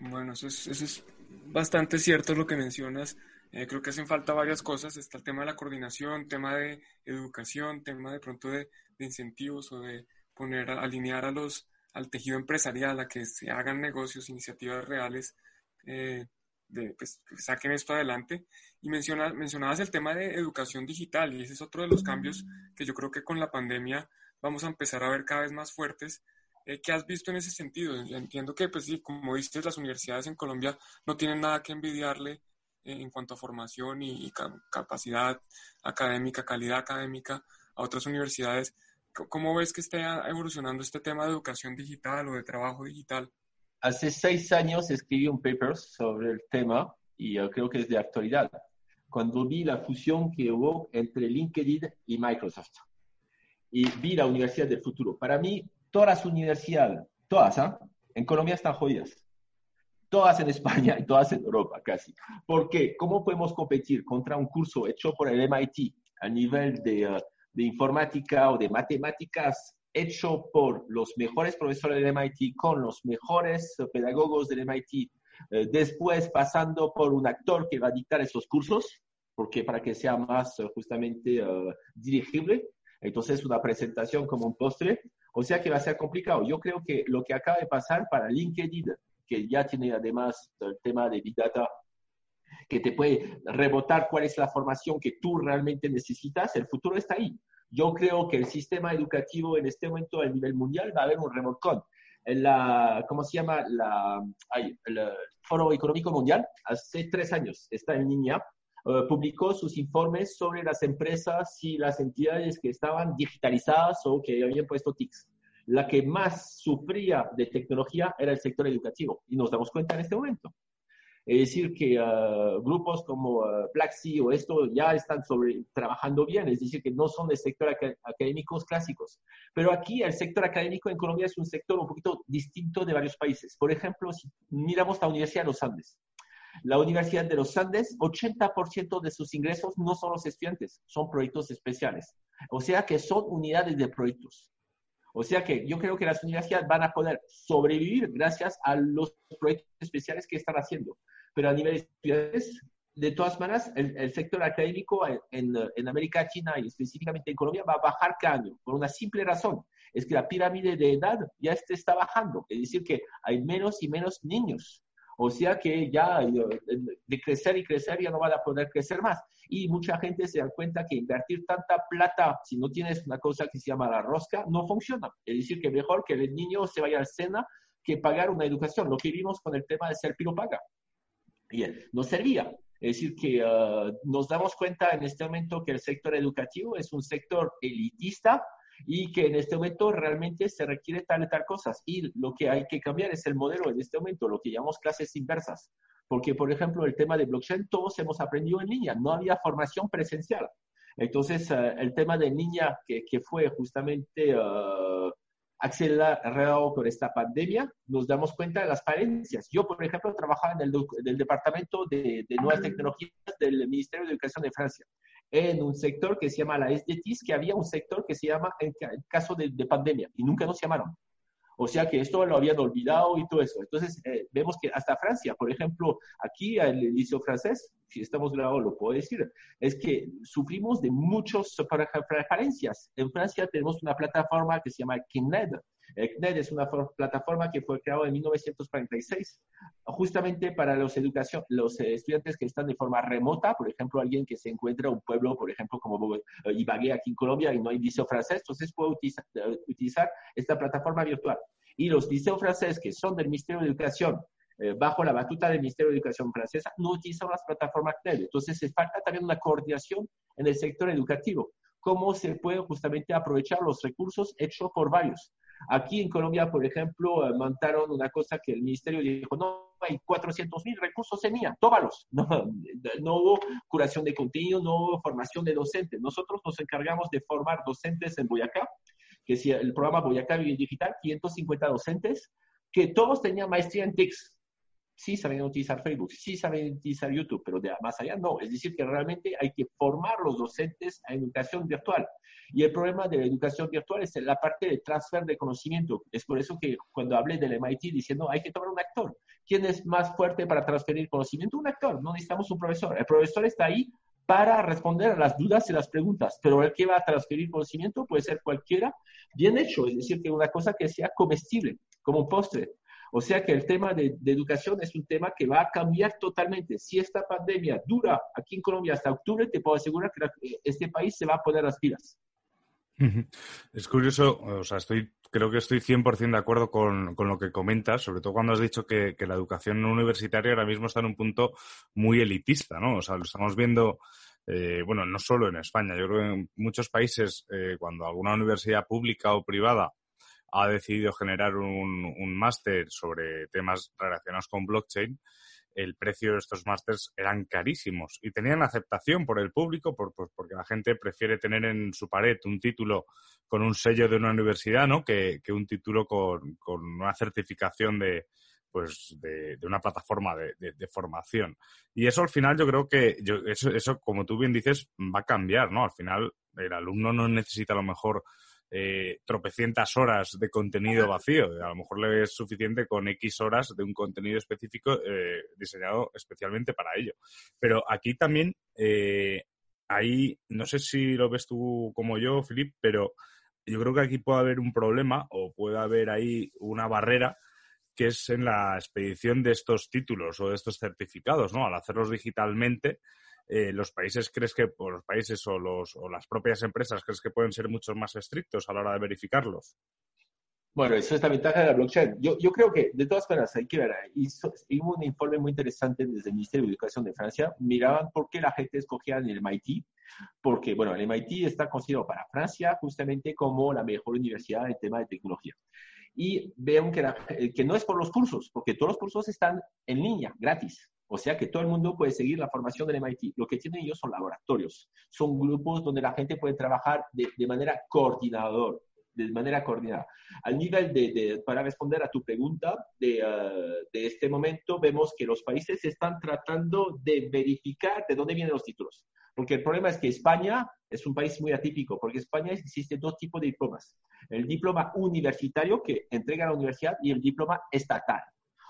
Bueno, eso es, eso es bastante cierto lo que mencionas. Eh, creo que hacen falta varias cosas. Está el tema de la coordinación, tema de educación, tema de pronto de, de incentivos o de poner, alinear a los, al tejido empresarial, a que se hagan negocios, iniciativas reales, eh, pues, que saquen esto adelante. Y menciona, mencionabas el tema de educación digital, y ese es otro de los cambios que yo creo que con la pandemia vamos a empezar a ver cada vez más fuertes. Eh, ¿Qué has visto en ese sentido? entiendo que, pues sí, como dices, las universidades en Colombia no tienen nada que envidiarle eh, en cuanto a formación y, capacidad académica, calidad académica a otras universidades. ¿Cómo ves que está evolucionando este tema de educación digital o de trabajo digital? Hace seis años escribí un paper sobre el tema y creo que es de actualidad, cuando vi la fusión que hubo entre LinkedIn y Microsoft. Y vi la Universidad del Futuro. Para mí, todas las universidades, todas, ¿ah? en Colombia están jodidas. Todas en España y todas en Europa, casi. ¿Por qué? ¿Cómo podemos competir contra un curso hecho por el MIT a nivel de, uh, de informática o de matemáticas hecho por los mejores profesores del MIT, con los mejores pedagogos del MIT, eh, después pasando por un actor que va a dictar esos cursos, porque para que sea más eh, justamente uh, dirigible, entonces una presentación como un postre, o sea que va a ser complicado. Yo creo que lo que acaba de pasar para LinkedIn, que ya tiene además el tema de Big Data, que te puede rebotar cuál es la formación que tú realmente necesitas, el futuro está ahí. Yo creo que el sistema educativo en este momento a nivel mundial va a haber un remolcón la, ¿cómo se llama? La, el Foro Económico Mundial, hace tres años, está en línea, eh, publicó sus informes sobre las empresas y las entidades que estaban digitalizadas o que habían puesto TICs. La que más sufría de tecnología era el sector educativo y nos damos cuenta en este momento. Es decir, que uh, grupos como uh, Black Sea o esto ya están sobre, trabajando bien, es decir, que no son de sector ac académicos clásicos. Pero aquí el sector académico en Colombia es un sector un poquito distinto de varios países. Por ejemplo, si miramos la Universidad de los Andes. La Universidad de los Andes, 80% de sus ingresos no son los estudiantes, son proyectos especiales. O sea que son unidades de proyectos. O sea que yo creo que las universidades van a poder sobrevivir gracias a los proyectos especiales que están haciendo pero a nivel de de todas maneras, el, sector académico en, en, América Latina y específicamente en Colombia va a bajar cada año, por una simple razón, es que la pirámide de edad ya este está bajando, es decir, que hay menos y menos niños. O sea que ya de crecer y crecer ya no van a poder crecer más. Y mucha gente se da cuenta que invertir tanta plata, si no tienes una cosa que se llama la rosca, no funciona. Es decir, que mejor que el niño se vaya al SENA que pagar una educación. Lo que vimos con el tema de ser paga bien, no servía. Es decir, que ah, nos damos cuenta en este momento que el sector educativo es un sector elitista y que en este momento realmente se requiere tal y tal cosas. Y lo que hay que cambiar es el modelo en este momento, lo que llamamos clases inversas. Porque, por ejemplo, el tema de blockchain, todos hemos aprendido en línea, no había formación presencial. Entonces, ah, el tema de línea que, que fue justamente uh, acelerado por esta pandemia, nos damos cuenta de las falencias. Yo, por ejemplo, trabajaba en el, Departamento de, Nuevas Tecnologías del Ministerio de Educación de Francia, en un sector que se llama la SDTIS, que había un sector que se llama en caso de pandemia, y nunca nos llamaron. O sea que esto lo habían olvidado y todo eso. Entonces, eh, vemos que hasta Francia, por ejemplo, aquí el liceo francés, si estamos grabados lo puedo decir, es que sufrimos de muchas referencias. En Francia tenemos una plataforma que se llama KNED. KNED es una plataforma que fue creada en 1946 justamente para los, educación, los estudiantes que están de forma remota, por ejemplo, alguien que se encuentra en un pueblo, por ejemplo, como Ibagué aquí en Colombia y no hay liceo francés, entonces puede utilizar, utilizar esta plataforma virtual. Y los liceos franceses que son del Ministerio de Educación, eh, bajo la batuta del Ministerio de Educación francesa, no utilizan las plataformas CNED. Entonces, se falta también una coordinación en el sector educativo. ¿Cómo se puede justamente aprovechar los recursos hechos por varios? Aquí en Colombia, por ejemplo, eh, montaron una cosa que el ministerio dijo, no, hay 400 mil recursos en IA, tómalos. No, hubo curación de contenido, no hubo formación de docentes. Nosotros nos encargamos de formar docentes en Boyacá, que es el programa Boyacá Digital, 550 docentes, que todos tenían maestría en TICS sí saben utilizar Facebook, sí saben utilizar YouTube, pero de más allá no. Es decir, que realmente hay que formar los docentes a educación virtual. Y el problema de la educación virtual es la parte de transfer de conocimiento. Es por eso que cuando hablé del MIT diciendo hay que tomar un actor. ¿Quién es más fuerte para transferir conocimiento? Un actor. No necesitamos un profesor. El profesor está ahí para responder a las dudas y las preguntas, pero el que va a transferir conocimiento puede ser cualquiera bien hecho, es decir, que una cosa que sea comestible, como un postre. O sea que el tema de, educación es un tema que va a cambiar totalmente. Si esta pandemia dura aquí en Colombia hasta octubre, te puedo asegurar que este país se va a poner las pilas. Es curioso, o sea, estoy, creo que estoy 100% de acuerdo con, lo que comentas, sobre todo cuando has dicho que, la educación universitaria ahora mismo está en un punto muy elitista, ¿no? O sea, lo estamos viendo eh, bueno, no solo en España, yo creo que en muchos países, eh, cuando alguna universidad pública o privada ha decidido generar un, máster sobre temas relacionados con blockchain, el precio de estos másters eran carísimos y tenían aceptación por el público por, porque la gente prefiere tener en su pared un título con un sello de una universidad ¿no? que, un título con, una certificación de, pues de, una plataforma de, formación. Y eso al final yo creo que eso, eso, como tú bien dices, va a cambiar, ¿no? Al final el alumno no necesita a lo mejor eh, tropecientas horas de contenido vacío. A lo mejor le es suficiente con X horas de un contenido específico eh, diseñado especialmente para ello. Pero aquí también, eh, ahí, no sé si lo ves tú como yo, Filip, pero yo creo que aquí puede haber un problema o puede haber ahí una barrera que es en la expedición de estos títulos o de estos certificados, ¿no? Al hacerlos digitalmente, eh, los países crees que, o los países o, las propias empresas crees que pueden ser mucho más estrictos a la hora de verificarlos? Bueno, eso es la ventaja de la blockchain. Yo, creo que, de todas maneras, hay que ver, hizo, hubo un informe muy interesante desde el Ministerio de Educación de Francia, miraban por qué la gente escogía el MIT, porque, bueno, el MIT está considerado para Francia justamente como la mejor universidad en tema de tecnología. Y vean que, que no es por los cursos, porque todos los cursos están en línea, gratis. O sea que todo el mundo puede seguir la formación del MIT. Lo que tienen ellos son laboratorios, son grupos donde la gente puede trabajar de, manera coordinador, de manera coordinada. Al nivel de, para responder a tu pregunta, de, uh, de, este momento vemos que los países están tratando de verificar de dónde vienen los títulos. Porque el problema es que España es un país muy atípico, porque en España existe dos tipos de diplomas. El diploma universitario que entrega la universidad y el diploma estatal.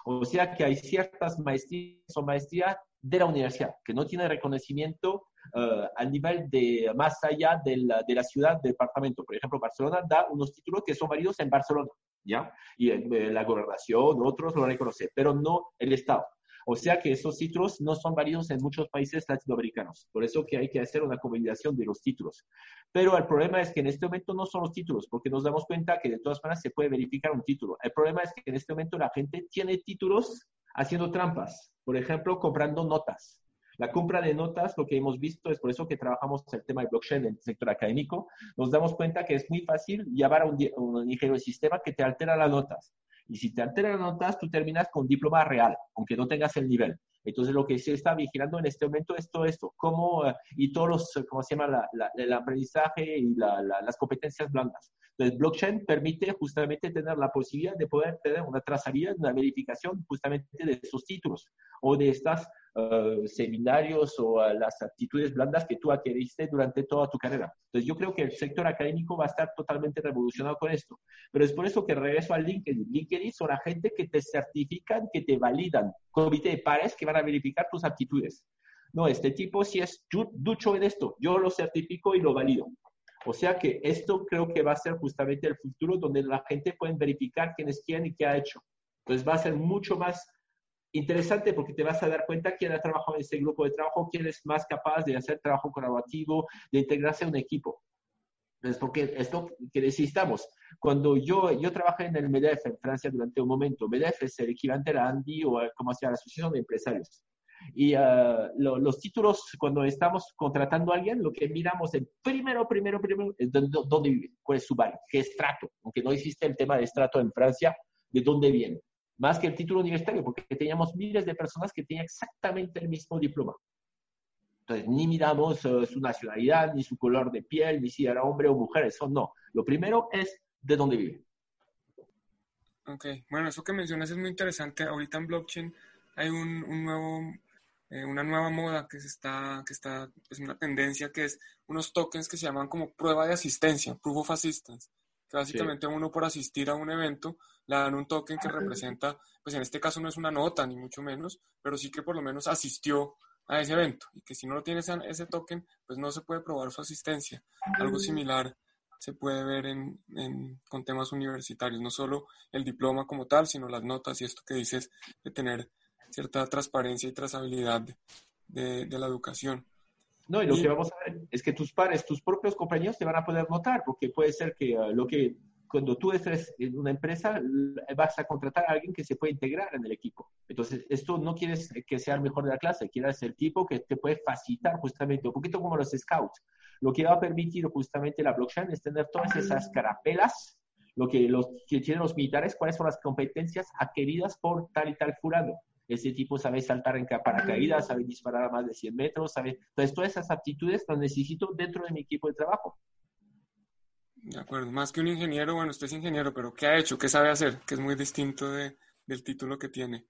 O sea que hay ciertas maestrías o maestrías de la universidad que no tienen reconocimiento uh, a nivel de más allá de la, de la, ciudad, departamento. Por ejemplo, Barcelona da unos títulos que son válidos en Barcelona, ¿ya? Y eh, la gobernación, otros lo reconocen, pero no el Estado. O sea que esos títulos no son válidos en muchos países latinoamericanos. Por eso que hay que hacer una combinación de los títulos. Pero el problema es que en este momento no son los títulos, porque nos damos cuenta que de todas maneras se puede verificar un título. El problema es que en este momento la gente tiene títulos haciendo trampas. Por ejemplo, comprando notas. La compra de notas, lo que hemos visto, es por eso que trabajamos el tema de blockchain en el sector académico, nos damos cuenta que es muy fácil llevar a un, un ingeniero de sistema que te altera las notas. Y si te alteran las notas, tú terminas con diploma real, aunque no tengas el nivel. Entonces, lo que se está vigilando en este momento es todo esto, cómo, eh, y todos los, ¿cómo se llama?, el aprendizaje y las competencias blandas. Entonces, blockchain permite justamente tener la posibilidad de poder tener una trazabilidad, una verificación justamente de esos títulos o de estas eh, seminarios o las actitudes blandas que tú adquiriste durante toda tu carrera. Entonces, yo creo que el sector académico va a estar totalmente revolucionado con esto. Pero es por eso que regreso al LinkedIn. LinkedIn son la gente que te certifican, que te validan, comité de pares que van a verificar tus actitudes. No, este tipo sí es ducho en esto. Yo lo certifico y lo valido. O sea que esto creo que va a ser justamente el futuro donde la gente puede verificar quién es quién y qué ha hecho. Entonces va a ser mucho más interesante porque te vas a dar cuenta quién ha trabajado en ese grupo de trabajo, quién es más capaz de hacer trabajo colaborativo, de integrarse a un equipo. Entonces, porque esto que necesitamos. Cuando yo, yo trabajé en el MEDEF en Francia durante un momento, MEDEF es el equivalente a la ANDI o como sea la Asociación de Empresarios. Y uh, los títulos, cuando estamos contratando a alguien, lo que miramos el primero, primero, primero, es dónde vive, cuál es su barrio, qué estrato, aunque no existe el tema de estrato en Francia, de dónde viene, más que el título universitario, porque teníamos miles de personas que tenían exactamente el mismo diploma. Entonces, ni miramos uh, su nacionalidad, ni su color de piel, ni si era hombre o mujer, eso no. Lo primero es de dónde vive. Ok, bueno, eso que mencionas es muy interesante. Ahorita en blockchain hay un, un nuevo eh, una nueva moda que se está, que está, es una tendencia que es unos tokens que se llaman como prueba de asistencia, proof of assistance, básicamente uno por asistir a un evento le dan un token que representa, pues en este caso no es una nota ni mucho menos, pero sí que por lo menos asistió a ese evento y que si no tiene ese, ese token, pues no se puede probar su asistencia. Algo similar se puede ver en, en, con temas universitarios, no solo el diploma como tal, sino las notas y esto que dices de tener cierta transparencia y trazabilidad de, de la educación. No, y lo que vamos a ver es que tus pares, tus propios compañeros te van a poder notar, porque puede ser que uh, lo que cuando tú estés en una empresa, vas a contratar a alguien que se puede integrar en el equipo. Entonces, esto no quieres que sea el mejor de la clase, quieres el tipo que te puede facilitar justamente, un poquito como los scouts. Lo que va a permitir justamente la blockchain es tener todas esas carapelas, lo que, los, que tienen los militares, cuáles son las competencias adquiridas por tal y tal furado. Ese tipo sabe saltar en paracaídas, sabe disparar a más de 100 metros, sabe... Entonces, todas esas aptitudes las necesito dentro de mi equipo de trabajo. De acuerdo, más que un ingeniero, bueno, usted es ingeniero, pero ¿qué ha hecho? ¿Qué sabe hacer? Que es muy distinto de, del título que tiene.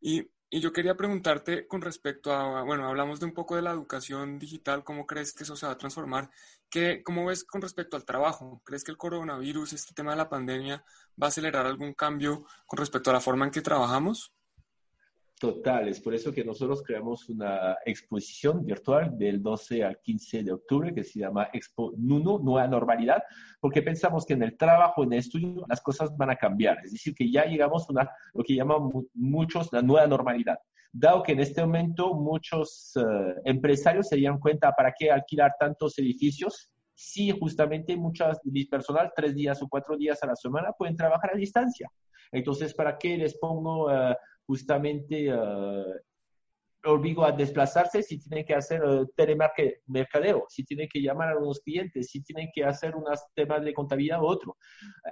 Y, y, yo quería preguntarte con respecto a, bueno, hablamos de un poco de la educación digital, ¿cómo crees que eso se va a transformar? ¿Qué, ¿Cómo ves con respecto al trabajo? ¿Crees que el coronavirus, este tema de la pandemia, va a acelerar algún cambio con respecto a la forma en que trabajamos? Total, es por eso que nosotros creamos una exposición virtual del 12 al 15 de octubre que se llama Expo Nuno, Nueva Normalidad, porque pensamos que en el trabajo, en el estudio, las cosas van a cambiar. Es decir, que ya llegamos a lo que llaman muchos la nueva normalidad. Dado que en este momento muchos eh, empresarios se dieron cuenta para qué alquilar tantos edificios si justamente muchas personal tres días o cuatro días a la semana pueden trabajar a distancia. Entonces, ¿para qué les pongo uh, justamente uh, obligo a desplazarse si tienen que hacer uh, telemercadeo, si tienen que llamar a unos clientes, si tienen que hacer unos temas de contabilidad u otro.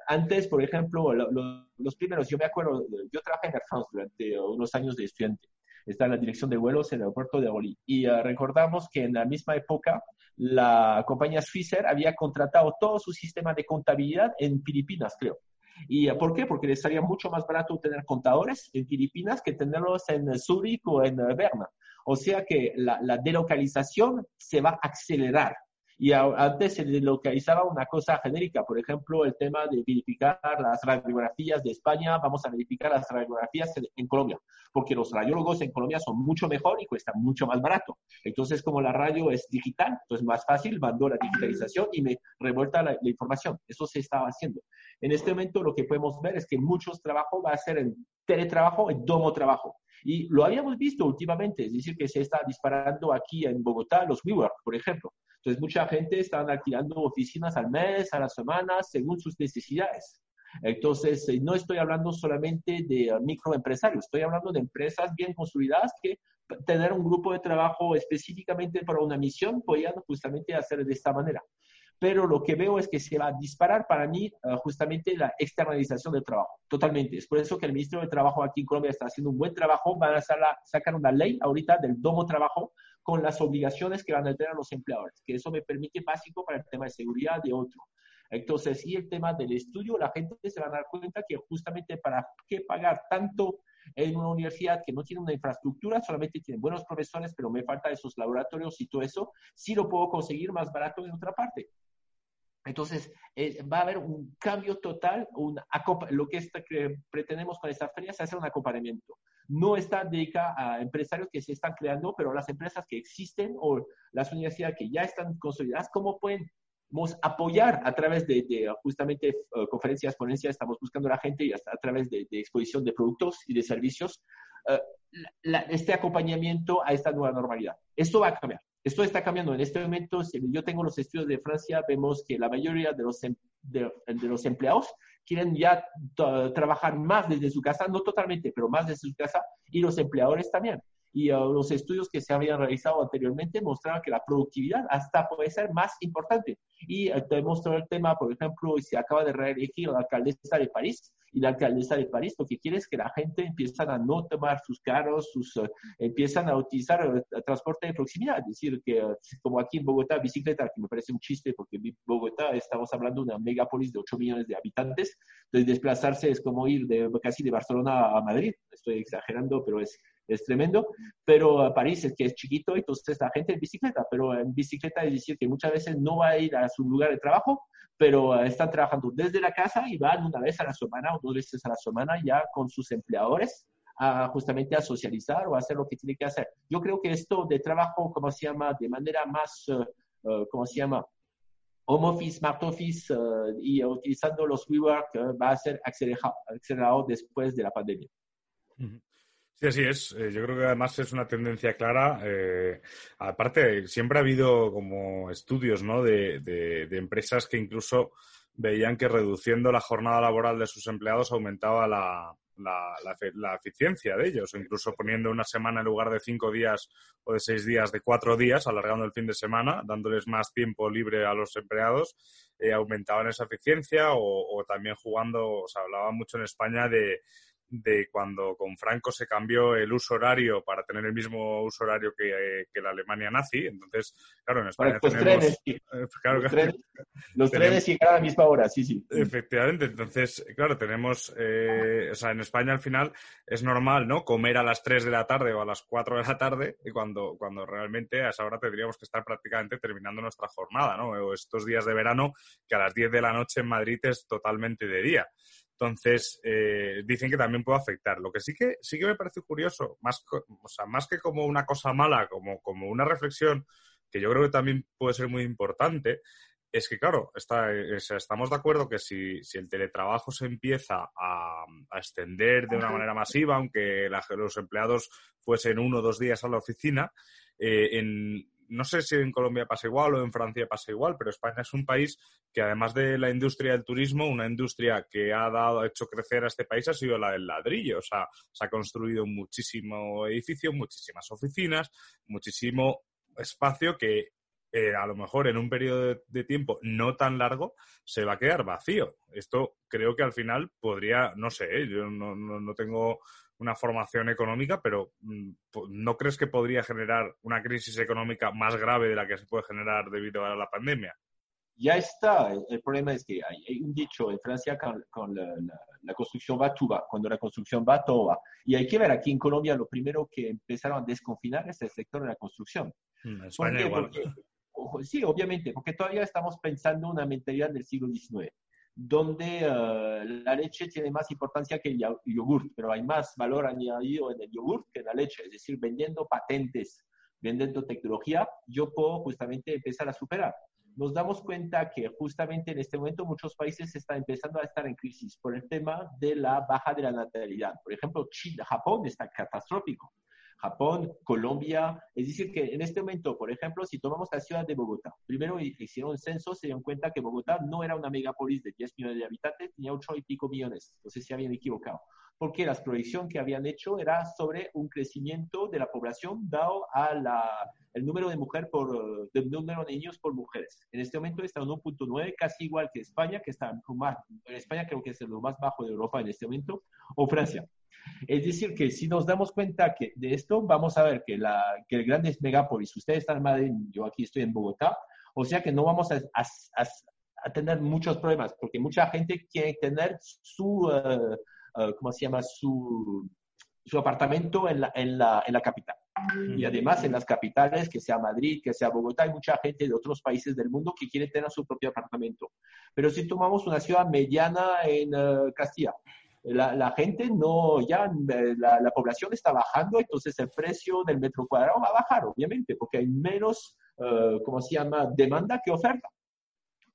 Antes, por ejemplo, los primeros, yo me acuerdo, yo trabajé en Air France durante unos años de estudiante. Está en la dirección de vuelos en el aeropuerto de Orly. Y recordamos que en la misma época la compañía Swissair había contratado todo su sistema de contabilidad en Filipinas, creo. ¿Y por qué? Porque les sería mucho más barato tener contadores en Filipinas que tenerlos en Zurich o en Berna. O sea que la, la delocalización se va a acelerar. Y antes se localizaba una cosa genérica, por ejemplo, el tema de verificar las radiografías de España, vamos a verificar las radiografías en, Colombia, porque los radiólogos en Colombia son mucho mejor y cuestan mucho más barato. Entonces, como la radio es digital, entonces más fácil, mando la digitalización y me revuelta la, información. Eso se estaba haciendo. En este momento lo que podemos ver es que muchos trabajos va a ser en teletrabajo, en domo trabajo. Y lo habíamos visto últimamente, es decir, que se está disparando aquí en Bogotá los WeWork, por ejemplo. Entonces, mucha gente está alquilando oficinas al mes, a la semana, según sus necesidades. Entonces, eh, no estoy hablando solamente de uh, microempresarios, estoy hablando de empresas bien construidas que tener un grupo de trabajo específicamente para una misión podían justamente hacer de esta manera. Pero lo que veo es que se va a disparar para mí uh, justamente la externalización del trabajo, totalmente. Es por eso que el ministro de Trabajo aquí en Colombia está haciendo un buen trabajo, van a sacar una ley ahorita del domo trabajo con las obligaciones que van a tener los empleadores, que eso me permite básico para el tema de seguridad de otro. Entonces, y el tema del estudio, la gente se va a dar cuenta que justamente para qué pagar tanto en una universidad que no tiene una infraestructura, solamente tiene buenos profesores, pero me falta esos laboratorios y todo eso, sí lo puedo conseguir más barato en otra parte. Entonces, eh, va a haber un cambio total, un, lo que, que pretendemos con esta feria es hacer un acompañamiento no está dedicada a empresarios que se están creando, pero las empresas que existen o las universidades que ya están consolidadas, ¿cómo podemos apoyar a través de, justamente eh, conferencias, ponencias, estamos buscando a la gente y a través de, exposición de productos y de servicios, eh, este acompañamiento a esta nueva normalidad. Esto va a cambiar. Esto está cambiando. En este momento, yo tengo los estudios de Francia, vemos que la mayoría de los, em, de los empleados quieren ya trabajar más desde su casa, no totalmente, pero más desde su casa, y los empleadores también. Y uh, los estudios que se habían realizado anteriormente mostraron que la productividad hasta puede ser más importante. Y uh, te mostró el tema, por ejemplo, se acaba de reelegir la alcaldesa de París, y la alcaldesa de París lo que quiere es que la gente empiece a no tomar sus carros, sus, uh, empiezan a utilizar el transporte de proximidad. Es decir, que como aquí en Bogotá, bicicleta, que me parece un chiste porque en Bogotá estamos hablando de una megápolis de 8 millones de habitantes, entonces desplazarse es como ir de, casi de Barcelona a Madrid. Estoy exagerando, pero es es tremendo, pero París es que es chiquito, entonces la gente en bicicleta, pero en bicicleta es decir que muchas veces no va a ir a su lugar de trabajo, pero están trabajando desde la casa y van una vez a la semana o dos veces a la semana ya con sus empleadores a justamente a socializar o a hacer lo que tiene que hacer. Yo creo que esto de trabajo, como se llama, de manera más, uh, uh, ¿cómo se llama? Home office, smart office uh, y utilizando los WeWork va a ser acelerado, acelerado después de la pandemia. Sí, así es. Eh, yo creo que además es una tendencia clara. Eh, aparte, siempre ha habido como estudios ¿no? de, de, empresas que incluso veían que reduciendo la jornada laboral de sus empleados aumentaba la, la, eficiencia de ellos, incluso poniendo una semana en lugar de cinco días o de seis días, de cuatro días, alargando el fin de semana, dándoles más tiempo libre a los empleados, eh, aumentaban esa eficiencia o, también jugando, o sea, hablaba mucho en España de, de cuando con Franco se cambió el uso horario para tener el mismo uso horario que, la Alemania nazi. Entonces, claro, en España tenemos... Trenes, eh, los, trenes, los trenes llegan a la misma hora, sí, sí. Efectivamente. Entonces, claro, tenemos... Eh, o sea, en España al final es normal, ¿no? Comer a las 3 de la tarde o a las 4 de la tarde y cuando, cuando realmente a esa hora tendríamos que estar prácticamente terminando nuestra jornada, ¿no? O estos días de verano que a las 10 de la noche en Madrid es totalmente de día. Entonces, eh, dicen que también puede afectar. Lo que sí que, sí que me parece curioso, más, o sea, más que como una cosa mala, como, como una reflexión que yo creo que también puede ser muy importante, es que, claro, está, estamos de acuerdo que si, si el teletrabajo se empieza a, a, extender de una manera masiva, aunque los empleados fuesen uno o dos días a la oficina, eh, en, no sé si en Colombia pasa igual o en Francia pasa igual, pero España es un país que además de la industria del turismo, una industria que ha dado, hecho crecer a este país ha sido la del ladrillo. O sea, se ha construido muchísimo edificio, muchísimas oficinas, muchísimo espacio que eh, a lo mejor en un periodo de, tiempo no tan largo se va a quedar vacío. Esto creo que al final podría, no sé, yo no, no tengo una formación económica, pero mm, ¿no crees que podría generar una crisis económica más grave de la que se puede generar debido a la pandemia? Ya está. El problema es que hay, un dicho en Francia con, la, construcción va, tú va. Cuando la construcción va, todo va. Y hay que ver aquí en Colombia, lo primero que empezaron a desconfinar es el sector de la construcción. Mm, España igual. sí, obviamente, porque todavía estamos pensando en una mentalidad del siglo XIX donde eh, la leche tiene más importancia que el yogur, pero hay más valor añadido en el yogur que en la leche, es decir, vendiendo patentes, vendiendo tecnología, yo puedo justamente empezar a superar. Nos damos cuenta que justamente en este momento muchos países están empezando a estar en crisis por el tema de la baja de la natalidad. Por ejemplo, China, Japón está catastrófico. Japón, Colombia. Es decir, que en este momento, por ejemplo, si tomamos la ciudad de Bogotá, primero hicieron un censo, se dieron cuenta que Bogotá no era una megápolis de 10 millones de habitantes, tenía 8 y pico millones. Entonces se habían equivocado. Porque la proyección que habían hecho era sobre un crecimiento de la población dado al el número de mujer por, del número de niños por mujeres. En este momento está en 1.9, casi igual que España, que está más, en España creo que es lo más bajo de Europa en este momento, o Francia. Es decir, que si nos damos cuenta que de esto, vamos a ver que, la, que el grandes megápolis, ustedes están en Madrid, yo aquí estoy en Bogotá, o sea que no vamos a, a, tener muchos problemas, porque mucha gente quiere tener su, uh, uh, ¿cómo se llama? Su, su apartamento en la, en, la, en la capital. Y además en las capitales, que sea Madrid, que sea Bogotá, hay mucha gente de otros países del mundo que quiere tener su propio apartamento. Pero si tomamos una ciudad mediana en uh, Castilla, la, gente no, ya eh, la, población está bajando, entonces el precio del metro cuadrado va a bajar, obviamente, porque hay menos, uh, ¿cómo se llama?, demanda que oferta.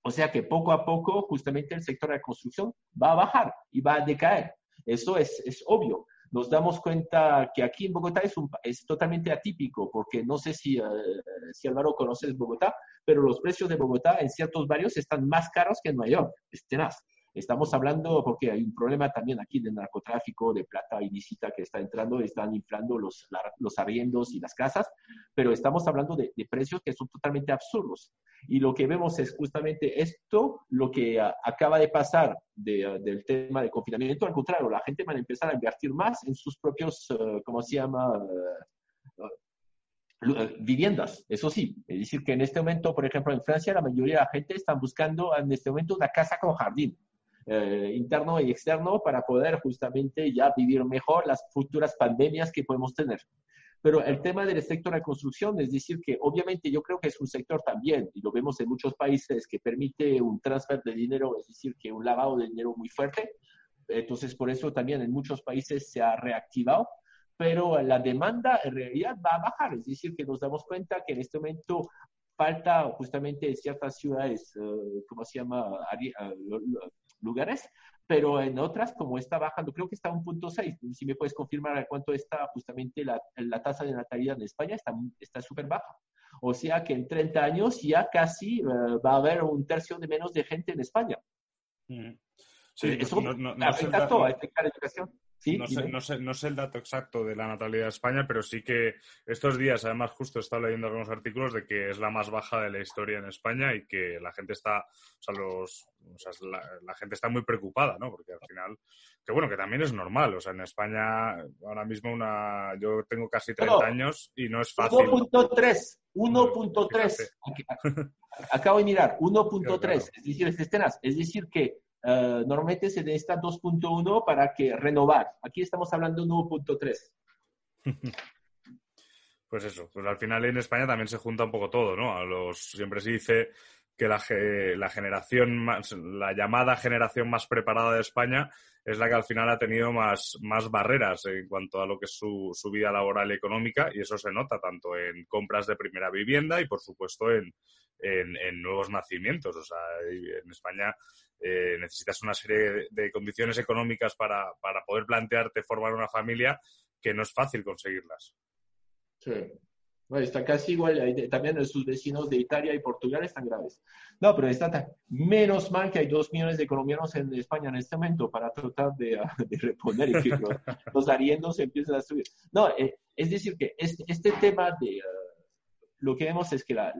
O sea que poco a poco, justamente el sector de la construcción va a bajar y va a decaer. Eso es, es obvio. Nos damos cuenta que aquí en Bogotá es, un, es totalmente atípico, porque no sé si, uh, si Álvaro conoces Bogotá, pero los precios de Bogotá en ciertos barrios están más caros que en Nueva York. Es tenaz. Estamos hablando porque hay un problema también aquí de narcotráfico, de plata ilícita que está entrando, están inflando los, los arriendos y las casas, pero estamos hablando de, precios que son totalmente absurdos. Y lo que vemos es justamente esto, lo que acaba de pasar del tema de confinamiento. Al contrario, la gente va a empezar a invertir más en sus propios, uh, ¿cómo se llama? Uh, viviendas, eso sí. Es decir, que en este momento, por ejemplo, en Francia, la mayoría de la gente está buscando en este momento una casa con jardín. Eh, interno y externo para poder justamente ya vivir mejor las futuras pandemias que podemos tener. Pero el tema del sector de construcción, es decir, que obviamente yo creo que es un sector también, y lo vemos en muchos países, que permite un transfer de dinero, es decir, que un lavado de dinero muy fuerte. Entonces, por eso también en muchos países se ha reactivado, pero la demanda en realidad va a bajar, es decir, que nos damos cuenta que en este momento falta justamente en ciertas ciudades, uh, ¿cómo se llama? Lugares, pero en otras, como está bajando, creo que está a 1.6. Si me puedes confirmar cuánto está justamente la, la tasa de natalidad en España, está súper baja. O sea que en 30 años ya casi uh, va a haber un tercio de menos de gente en España. Sí, eso no, no, afecta todo, afecta la educación no, sé, no, sé, el dato exacto de la natalidad de España, pero sí que estos días, además, justo he estado leyendo algunos artículos de que es la más baja de la historia en España y que la gente está, o sea, los, la, gente está muy preocupada, ¿no? Porque al final, que bueno, que también es normal, o sea, en España ahora mismo una, yo tengo casi 30 años y no es fácil. 1.3, 1.3. Acabo de mirar, 1.3, es decir, es decir que eh, normalmente se necesita 2.1 para que renovar. Aquí estamos hablando de 1.3. Pues eso, pues al final en España también se junta un poco todo, ¿no? A los, siempre se dice que la, la generación más, la llamada generación más preparada de España es la que al final ha tenido más, más barreras en cuanto a lo que es su, su vida laboral y económica y eso se nota tanto en compras de primera vivienda y por supuesto en, en, nuevos nacimientos. O sea, en España eh, necesitas una serie de, condiciones económicas para, para, poder plantearte formar una familia que no es fácil conseguirlas. Sí. está casi igual. También sus vecinos de Italia y Portugal están graves. No, pero está menos mal que hay dos millones de colombianos en España en este momento para tratar de, de reponer y que los, arriendos empiecen a subir. No, eh, es decir, que este, este tema de, lo que vemos es que la,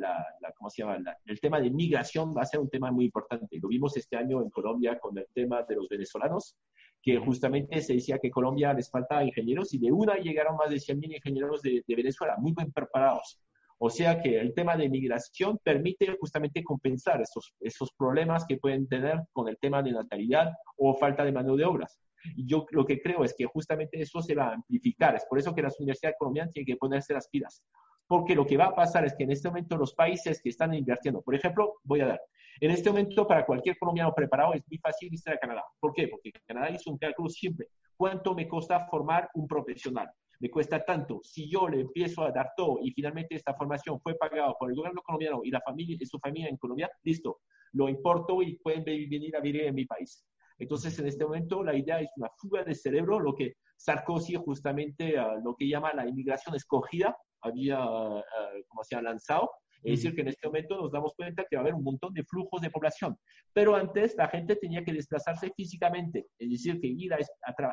¿cómo se llama? el tema de migración va a ser un tema muy importante. Lo vimos este año en Colombia con el tema de los venezolanos, que justamente se decía que Colombia les faltaba ingenieros y de una llegaron más de 100.000 ingenieros de, Venezuela, muy bien preparados. O sea que el tema de migración permite justamente compensar esos, esos problemas que pueden tener con el tema de natalidad o falta de mano de obras. Y yo lo que creo es que justamente eso se va a amplificar. Es por eso que las universidades colombianas tienen que ponerse las pilas porque lo que va a pasar es que en este momento los países que están invirtiendo, por ejemplo, voy a dar, en este momento para cualquier colombiano preparado es muy fácil visitar a Canadá. ¿Por qué? Porque Canadá hizo un cálculo simple. ¿Cuánto me cuesta formar un profesional? Me cuesta tanto. Si yo le empiezo a dar todo y finalmente esta formación fue pagada por el gobierno colombiano y la familia y su familia en Colombia, listo, lo importo y pueden venir a vivir en mi país. Entonces, en este momento, la idea es una fuga de cerebro, lo que Sarkozy justamente uh, lo que llama la inmigración escogida, había, uh, como se ha lanzado. Es decir, que en este momento nos damos cuenta que va a haber un montón de flujos de población. Pero antes la gente tenía que desplazarse físicamente, es decir, que ir a,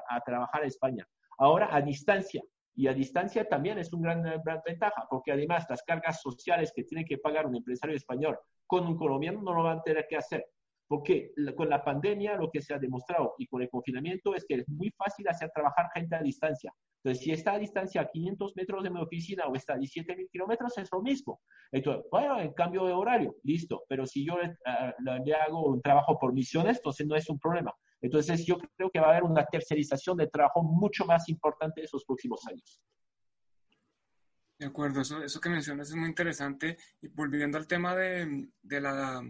a, trabajar a España. Ahora a distancia. Y a distancia también es una gran, gran ventaja, porque además las cargas sociales que tiene que pagar un empresario español con un colombiano no lo van a tener que hacer. Porque con la pandemia lo que se ha demostrado y con el confinamiento es que es muy fácil hacer trabajar gente a distancia. Entonces, si está a distancia a 500 metros de mi oficina o está a 17.000 kilómetros, es lo mismo. Entonces, bueno, en cambio de horario, listo. Pero si yo le, le, hago un trabajo por misiones, entonces no es un problema. Entonces, yo creo que va a haber una tercerización de trabajo mucho más importante en esos próximos años. De acuerdo, eso, eso que mencionas es muy interesante. Y volviendo al tema de, de la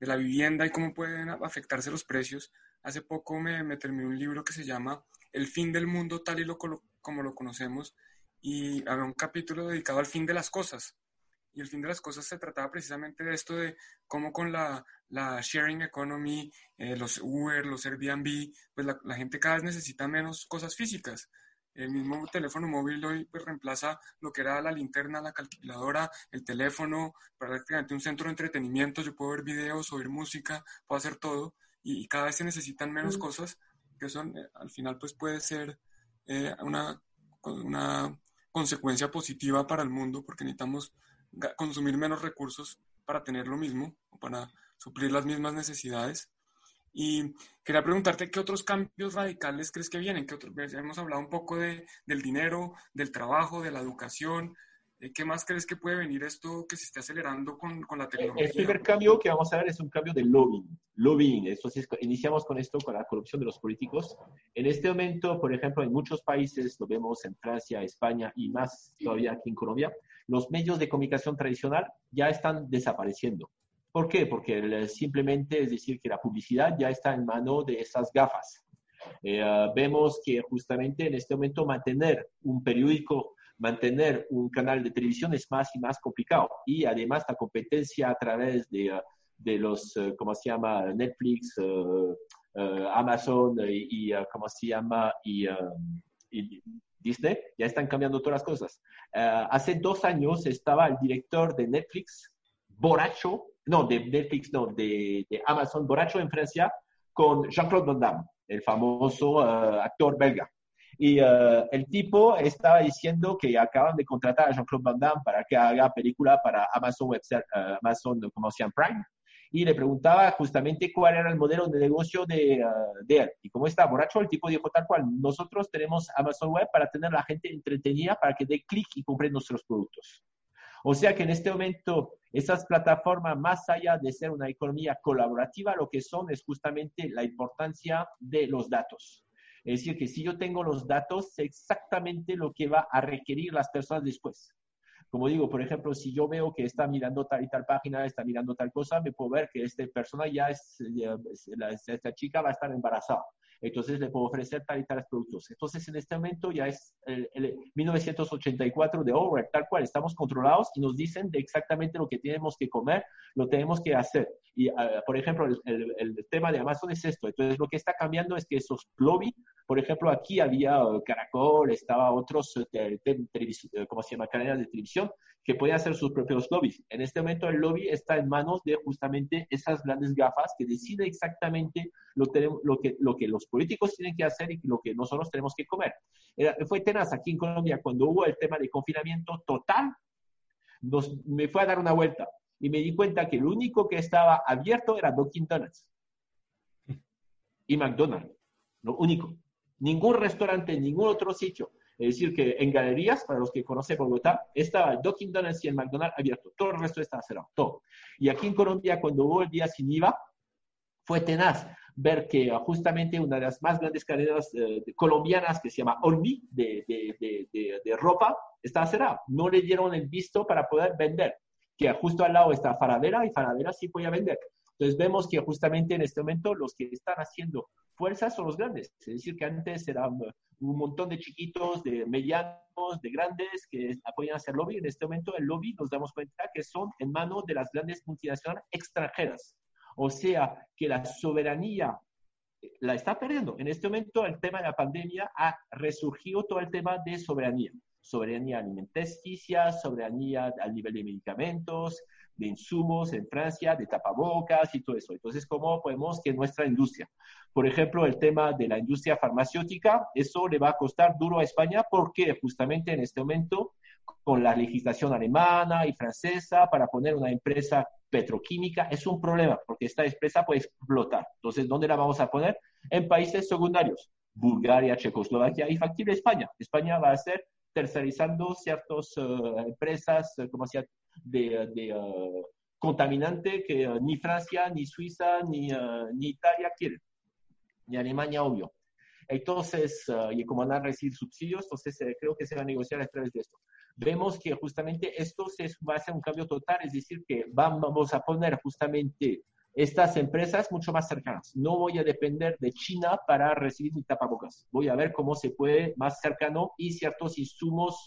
de la vivienda y cómo pueden afectarse los precios. Hace poco me, me terminé un libro que se llama El fin del mundo tal y lo, como lo conocemos y había un capítulo dedicado al fin de las cosas. Y el fin de las cosas se trataba precisamente de esto de cómo con la, la sharing economy, eh, los Uber, los Airbnb, pues la, la, gente cada vez necesita menos cosas físicas. El mismo teléfono móvil hoy pues, reemplaza lo que era la linterna, la calculadora, el teléfono, prácticamente un centro de entretenimiento. Yo puedo ver videos, oír música, puedo hacer todo y, cada vez se necesitan menos mm. cosas que son, eh, al final pues puede ser eh, una, consecuencia positiva para el mundo porque necesitamos consumir menos recursos para tener lo mismo para suplir las mismas necesidades. Y quería preguntarte qué otros cambios radicales crees que vienen. ¿Qué otros, hemos hablado un poco de, del dinero, del trabajo, de la educación. Eh, ¿Qué más crees que puede venir esto que se esté acelerando con, con la tecnología? El primer cambio que vamos a ver es un cambio de lobbying. Lobbying, entonces iniciamos con esto, con la corrupción de los políticos. En este momento, por ejemplo, en muchos países, lo vemos en Francia, España y más todavía aquí en Colombia, los medios de comunicación tradicional ya están desapareciendo. ¿Por qué? Porque simplemente es decir que la publicidad ya está en mano de esas gafas. Eh, ah, vemos que justamente en este momento mantener un periódico, mantener un canal de televisión es más y más complicado. Y además la competencia a través de, ah, de los, eh, ¿cómo se llama? Netflix, eh, Amazon y, ah, ¿cómo se llama? Y, y, Disney, ya están cambiando todas las cosas. hace dos años estaba el director de Netflix, borracho, no, de Netflix, no, de, Amazon, borracho en Francia, con Jean-Claude Van Damme, el famoso actor belga. Y el tipo estaba diciendo que acaban de contratar a Jean-Claude Van Damme para que haga película para Amazon Web, Amazon como se Prime y le preguntaba justamente cuál era el modelo de negocio de, ah, de, él. Y como está borracho, el tipo dijo tal cual, nosotros tenemos Amazon Web para tener a la gente entretenida para que dé clic y compre nuestros productos. O sea que en este momento esas plataformas, más allá de ser una economía colaborativa, lo que son es justamente la importancia de los datos. Es decir, que si yo tengo los datos, sé exactamente lo que va a requerir las personas después. Como digo, por ejemplo, si yo veo que está mirando tal y tal página, está mirando tal cosa, me puedo ver que esta persona ya es, esta chica va a estar embarazada entonces le puedo ofrecer tal y tales productos. Entonces, en este momento ya es el, 1984 de Orwell, tal cual, estamos controlados y nos dicen de exactamente lo que tenemos que comer, lo tenemos que hacer. Y, ah, por ejemplo, el, tema de Amazon es esto. Entonces, lo que está cambiando es que esos lobby, por ejemplo, aquí había uh, Caracol, estaba otros, uh, uh, ¿cómo se llama?, cadenas de televisión, que podían hacer sus propios lobbies. En este momento el lobby está en manos de justamente esas grandes gafas que deciden exactamente lo, que, lo que los políticos tienen que hacer y lo que nosotros tenemos que comer. fue tenaz aquí en Colombia cuando hubo el tema de confinamiento total, me fue a dar una vuelta y me di cuenta que lo único que estaba abierto era Dunkin' Donuts y McDonald's, lo único. Ningún restaurante, ningún otro sitio. Es decir, que en galerías, para los que conocen Bogotá, estaba el Dunkin' Donuts y el McDonald's abierto. Todo el resto estaba cerrado, todo. Y aquí en Colombia, cuando hubo el día sin IVA, fue tenaz ver que justamente una de las más grandes cadenas eh, colombianas que se llama Olmi de, de, de, de, ropa estaba cerrada. No le dieron el visto para poder vender, que justo al lado está Faradera y Faradera sí podía vender. Entonces vemos que justamente en este momento los que están haciendo fuerzas son los grandes. Es decir, que antes eran un montón de chiquitos, de medianos, de grandes que apoyan hacer lobby. En este momento el lobby nos damos cuenta que son en manos de las grandes multinacionales extranjeras. O sea, que la soberanía eh, la está perdiendo. En este momento el tema de la pandemia ha resurgido todo el tema de soberanía. Soberanía alimenticia, soberanía al nivel de medicamentos, de insumos en Francia, de tapabocas y todo eso. Entonces, ¿cómo podemos que nuestra industria? Por ejemplo, el tema de la industria farmacéutica, eso le va a costar duro a España porque justamente en este momento, con la legislación alemana y francesa, para poner una empresa petroquímica es un problema porque esta empresa puede explotar. Entonces, ¿dónde la vamos a poner? En países secundarios, Bulgaria, Checoslovaquia y factible España. España va a ser tercerizando ciertas eh, empresas, eh, como decía, de, de uh, contaminante que uh, ni Francia, ni Suiza, ni, uh, ni Italia quieren, ni Alemania, obvio. Entonces, y como van a recibir subsidios, entonces creo que se va a negociar a través de esto. Vemos que justamente esto se va a ser un cambio total, es decir, que vamos a poner justamente estas empresas mucho más cercanas. No voy a depender de China para recibir mi tapabocas. Voy a ver cómo se puede más cercano y ciertos insumos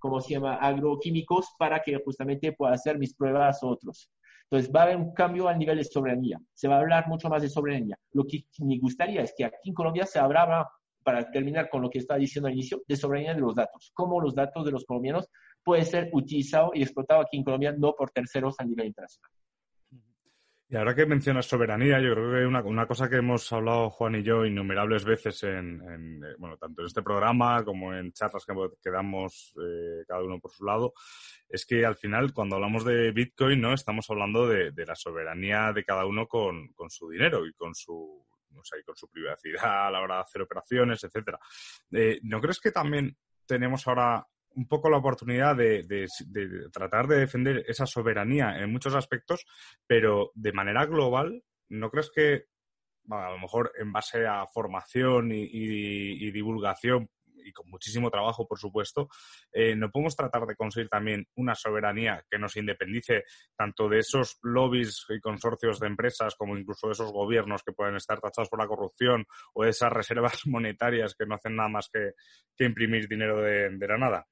como se llama, agroquímicos para que justamente pueda hacer mis pruebas otros. Entonces va a haber un cambio a nivel de soberanía. Se va a hablar mucho más de soberanía. Lo que me gustaría es que aquí en Colombia se hablaba, para terminar con lo que estaba diciendo al inicio, de soberanía de los datos. Cómo los datos de los colombianos pueden ser utilizados y explotados aquí en Colombia, no por terceros a nivel internacional. Y ahora que mencionas soberanía, yo creo que una, una cosa que hemos hablado Juan y yo innumerables veces en, eh, bueno, tanto en este programa como en charlas que, damos eh, cada uno por su lado, es que al final cuando hablamos de Bitcoin, ¿no? Estamos hablando de, la soberanía de cada uno con, con su dinero y con su, no sé, con su privacidad a la hora de hacer operaciones, etcétera. Eh, ¿No crees que también tenemos ahora un poco la oportunidad de, tratar de defender esa soberanía en muchos aspectos, pero de manera global, ¿no crees que a lo mejor en base a formación y divulgación y con muchísimo trabajo, por supuesto, eh, no podemos tratar de conseguir también una soberanía que nos independice tanto de esos lobbies y consorcios de empresas como incluso de esos gobiernos que pueden estar tachados por la corrupción o de esas reservas monetarias que no hacen nada más que, imprimir dinero de, la nada?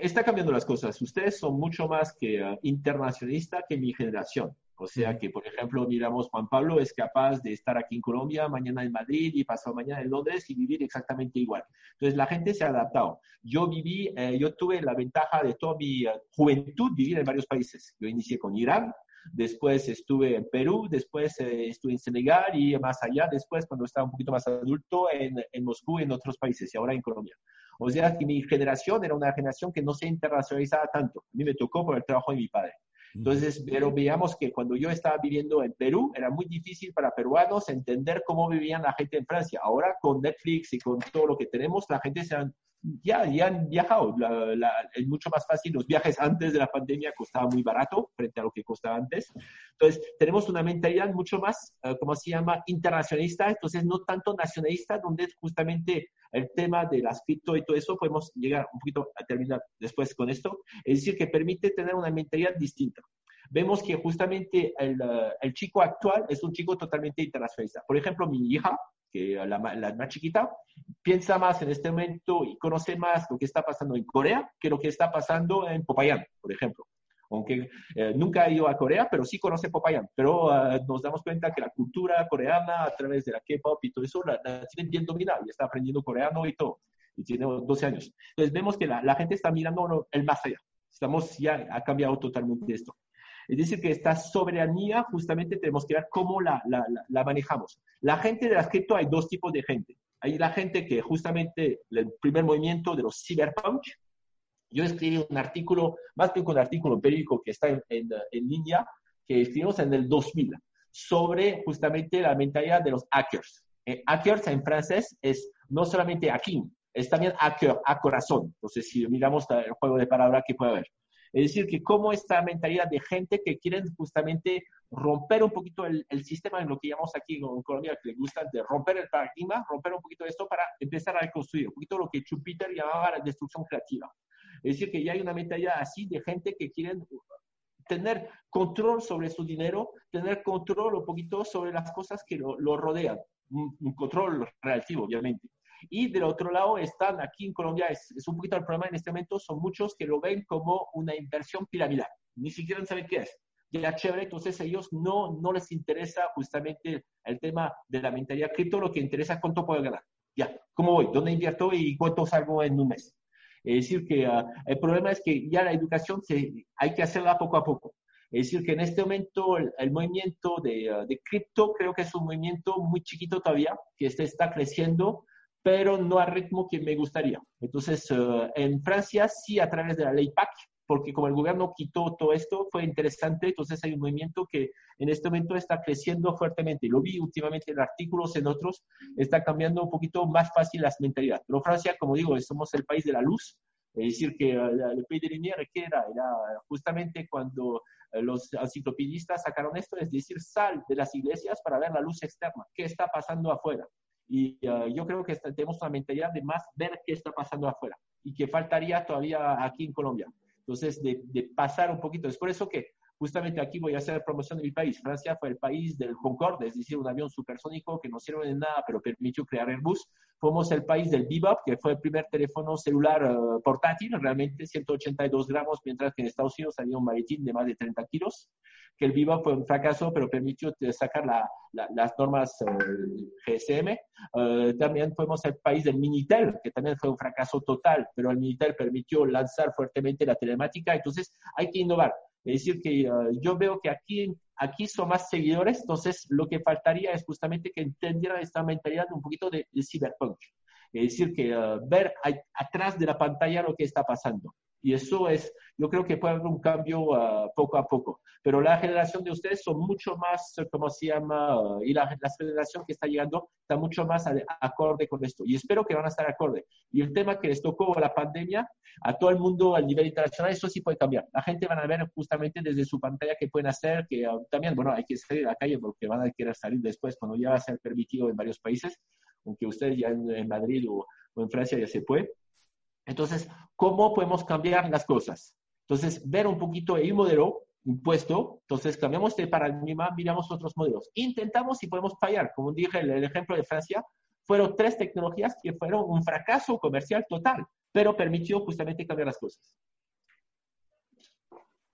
Está cambiando las cosas. Ustedes son mucho más que uh, internacionalista que mi generación. O sea que, por ejemplo, miramos, Juan Pablo es capaz de estar aquí en Colombia, mañana en Madrid y pasado mañana en Londres y vivir exactamente igual. Entonces, la gente se ha adaptado. Yo viví, eh, yo tuve la ventaja de toda mi eh, juventud vivir en varios países. Yo inicié con Irán, después estuve en Perú, después eh, estuve en Senegal y más allá, después cuando estaba un poquito más adulto en, en Moscú y en otros países y ahora en Colombia. O sea que mi generación era una generación que no se internacionalizaba tanto. A mí me tocó por el trabajo de mi padre. Entonces, pero veamos que cuando yo estaba viviendo en Perú, era muy difícil para peruanos entender cómo vivían la gente en Francia. Ahora, con Netflix y con todo lo que tenemos, la gente se han ya, ya han viajado. es mucho más fácil. Los viajes antes de la pandemia costaban muy barato frente a lo que costaba antes. Entonces, tenemos una mentalidad mucho más, uh, ¿cómo se llama?, internacionalista. Entonces, no tanto nacionalista, donde justamente el tema de las cripto y todo eso, podemos llegar un poquito a terminar después con esto. Es decir, que permite tener una mentalidad distinta vemos que justamente el, el, chico actual es un chico totalmente internacionalista. Por ejemplo, mi hija, que la, la, más chiquita, piensa más en este momento y conoce más lo que está pasando en Corea que lo que está pasando en Popayán, por ejemplo. Aunque eh, nunca ha ido a Corea, pero sí conoce Popayán. Pero uh, nos damos cuenta que la cultura coreana, a través de la K-pop y todo eso, la, la tiene bien dominada y está aprendiendo coreano y todo. Y tiene 12 años. Entonces vemos que la, la gente está mirando el más allá. Estamos ya, ha cambiado totalmente esto. Es decir, que esta soberanía justamente tenemos que ver cómo la, la, la, manejamos. La gente de las cripto hay dos tipos de gente. Hay la gente que justamente el primer movimiento de los cyberpunk. Yo escribí un artículo, más que un artículo periódico que está en, en, línea, que escribimos en el 2000, sobre justamente la mentalidad de los hackers. Eh, hackers en francés es no solamente hacking, es también hacker, a corazón. Entonces, si miramos el juego de palabras que puede haber. Es decir, que cómo esta mentalidad de gente que quieren justamente romper un poquito el, sistema en lo que llamamos aquí en Colombia, que le gusta de romper el paradigma, romper un poquito esto para empezar a reconstruir, un poquito lo que Schumpeter llamaba la destrucción creativa. Es decir, que ya hay una mentalidad así de gente que quieren tener control sobre su dinero, tener control un poquito sobre las cosas que lo, lo rodean, un control relativo, obviamente. Y del otro lado están aquí en Colombia, es, es, un poquito el problema en este momento, son muchos que lo ven como una inversión piramidal, ni siquiera saben qué es. Ya chévere, entonces ellos no, no les interesa justamente el tema de la mentalidad cripto, lo que interesa es cuánto puedo ganar. Ya, ¿cómo voy? ¿Dónde invierto y cuánto salgo en un mes? Es decir, que uh, el problema es que ya la educación se, hay que hacerla poco a poco. Es decir, que en este momento el, el movimiento de, uh, de, cripto creo que es un movimiento muy chiquito todavía, que este está creciendo, pero no al ritmo que me gustaría. Entonces, uh, en Francia sí a través de la ley PAC, porque como el gobierno quitó todo esto, fue interesante, entonces hay un movimiento que en este momento está creciendo fuertemente. Lo vi últimamente en artículos, en otros, está cambiando un poquito más fácil las mentalidades. Pero Francia, como digo, somos el país de la luz, es decir, que uh, el país de lumière, ¿qué era? Era justamente cuando uh, los enciclopedistas sacaron esto, es decir, sal de las iglesias para ver la luz externa, qué está pasando afuera. Y uh, yo creo que tenemos una mentalidad de más ver qué está pasando afuera y que faltaría todavía aquí en Colombia. Entonces, de, de, pasar un poquito. Es por eso que justamente aquí voy a hacer promoción de mi país. Francia fue el país del Concorde, es decir, un avión supersónico que no sirve de nada, pero permitió crear Airbus. Fuimos el país del Bebop, que fue el primer teléfono celular uh, portátil, realmente 182 gramos, mientras que en Estados Unidos había un maletín de más de 30 kilos que el Viva fue un fracaso, pero permitió sacar la, la, las normas uh, eh, GSM. Uh, eh, también fuimos el país del Minitel, que también fue un fracaso total, pero el Minitel permitió lanzar fuertemente la telemática. Entonces, hay que innovar. Es decir, que uh, yo veo que aquí, aquí son más seguidores, entonces lo que faltaría es justamente que entendieran esta mentalidad un poquito de, de cyberpunk. Es decir, que ver atrás de la pantalla lo que está pasando. Y eso es, yo creo que puede haber un cambio uh, poco a poco. Pero la generación de ustedes son mucho más, ¿cómo se llama? Uh, y la, la, generación que está llegando está mucho más a, acorde con esto. Y espero que van a estar acorde. Y el tema que les tocó la pandemia, a todo el mundo a nivel internacional, eso sí puede cambiar. La gente van a ver justamente desde su pantalla qué pueden hacer, que uh, también, bueno, hay que salir a la calle porque van a querer salir después cuando ya va a ser permitido en varios países, aunque ustedes ya en, en Madrid o, o en Francia ya se puede. Entonces, ¿cómo podemos cambiar las cosas? Entonces, ver un poquito el modelo impuesto, entonces cambiamos de paradigma, miramos otros modelos. Intentamos y podemos fallar. Como dije, el, ejemplo de Francia, fueron tres tecnologías que fueron un fracaso comercial total, pero permitió justamente cambiar las cosas.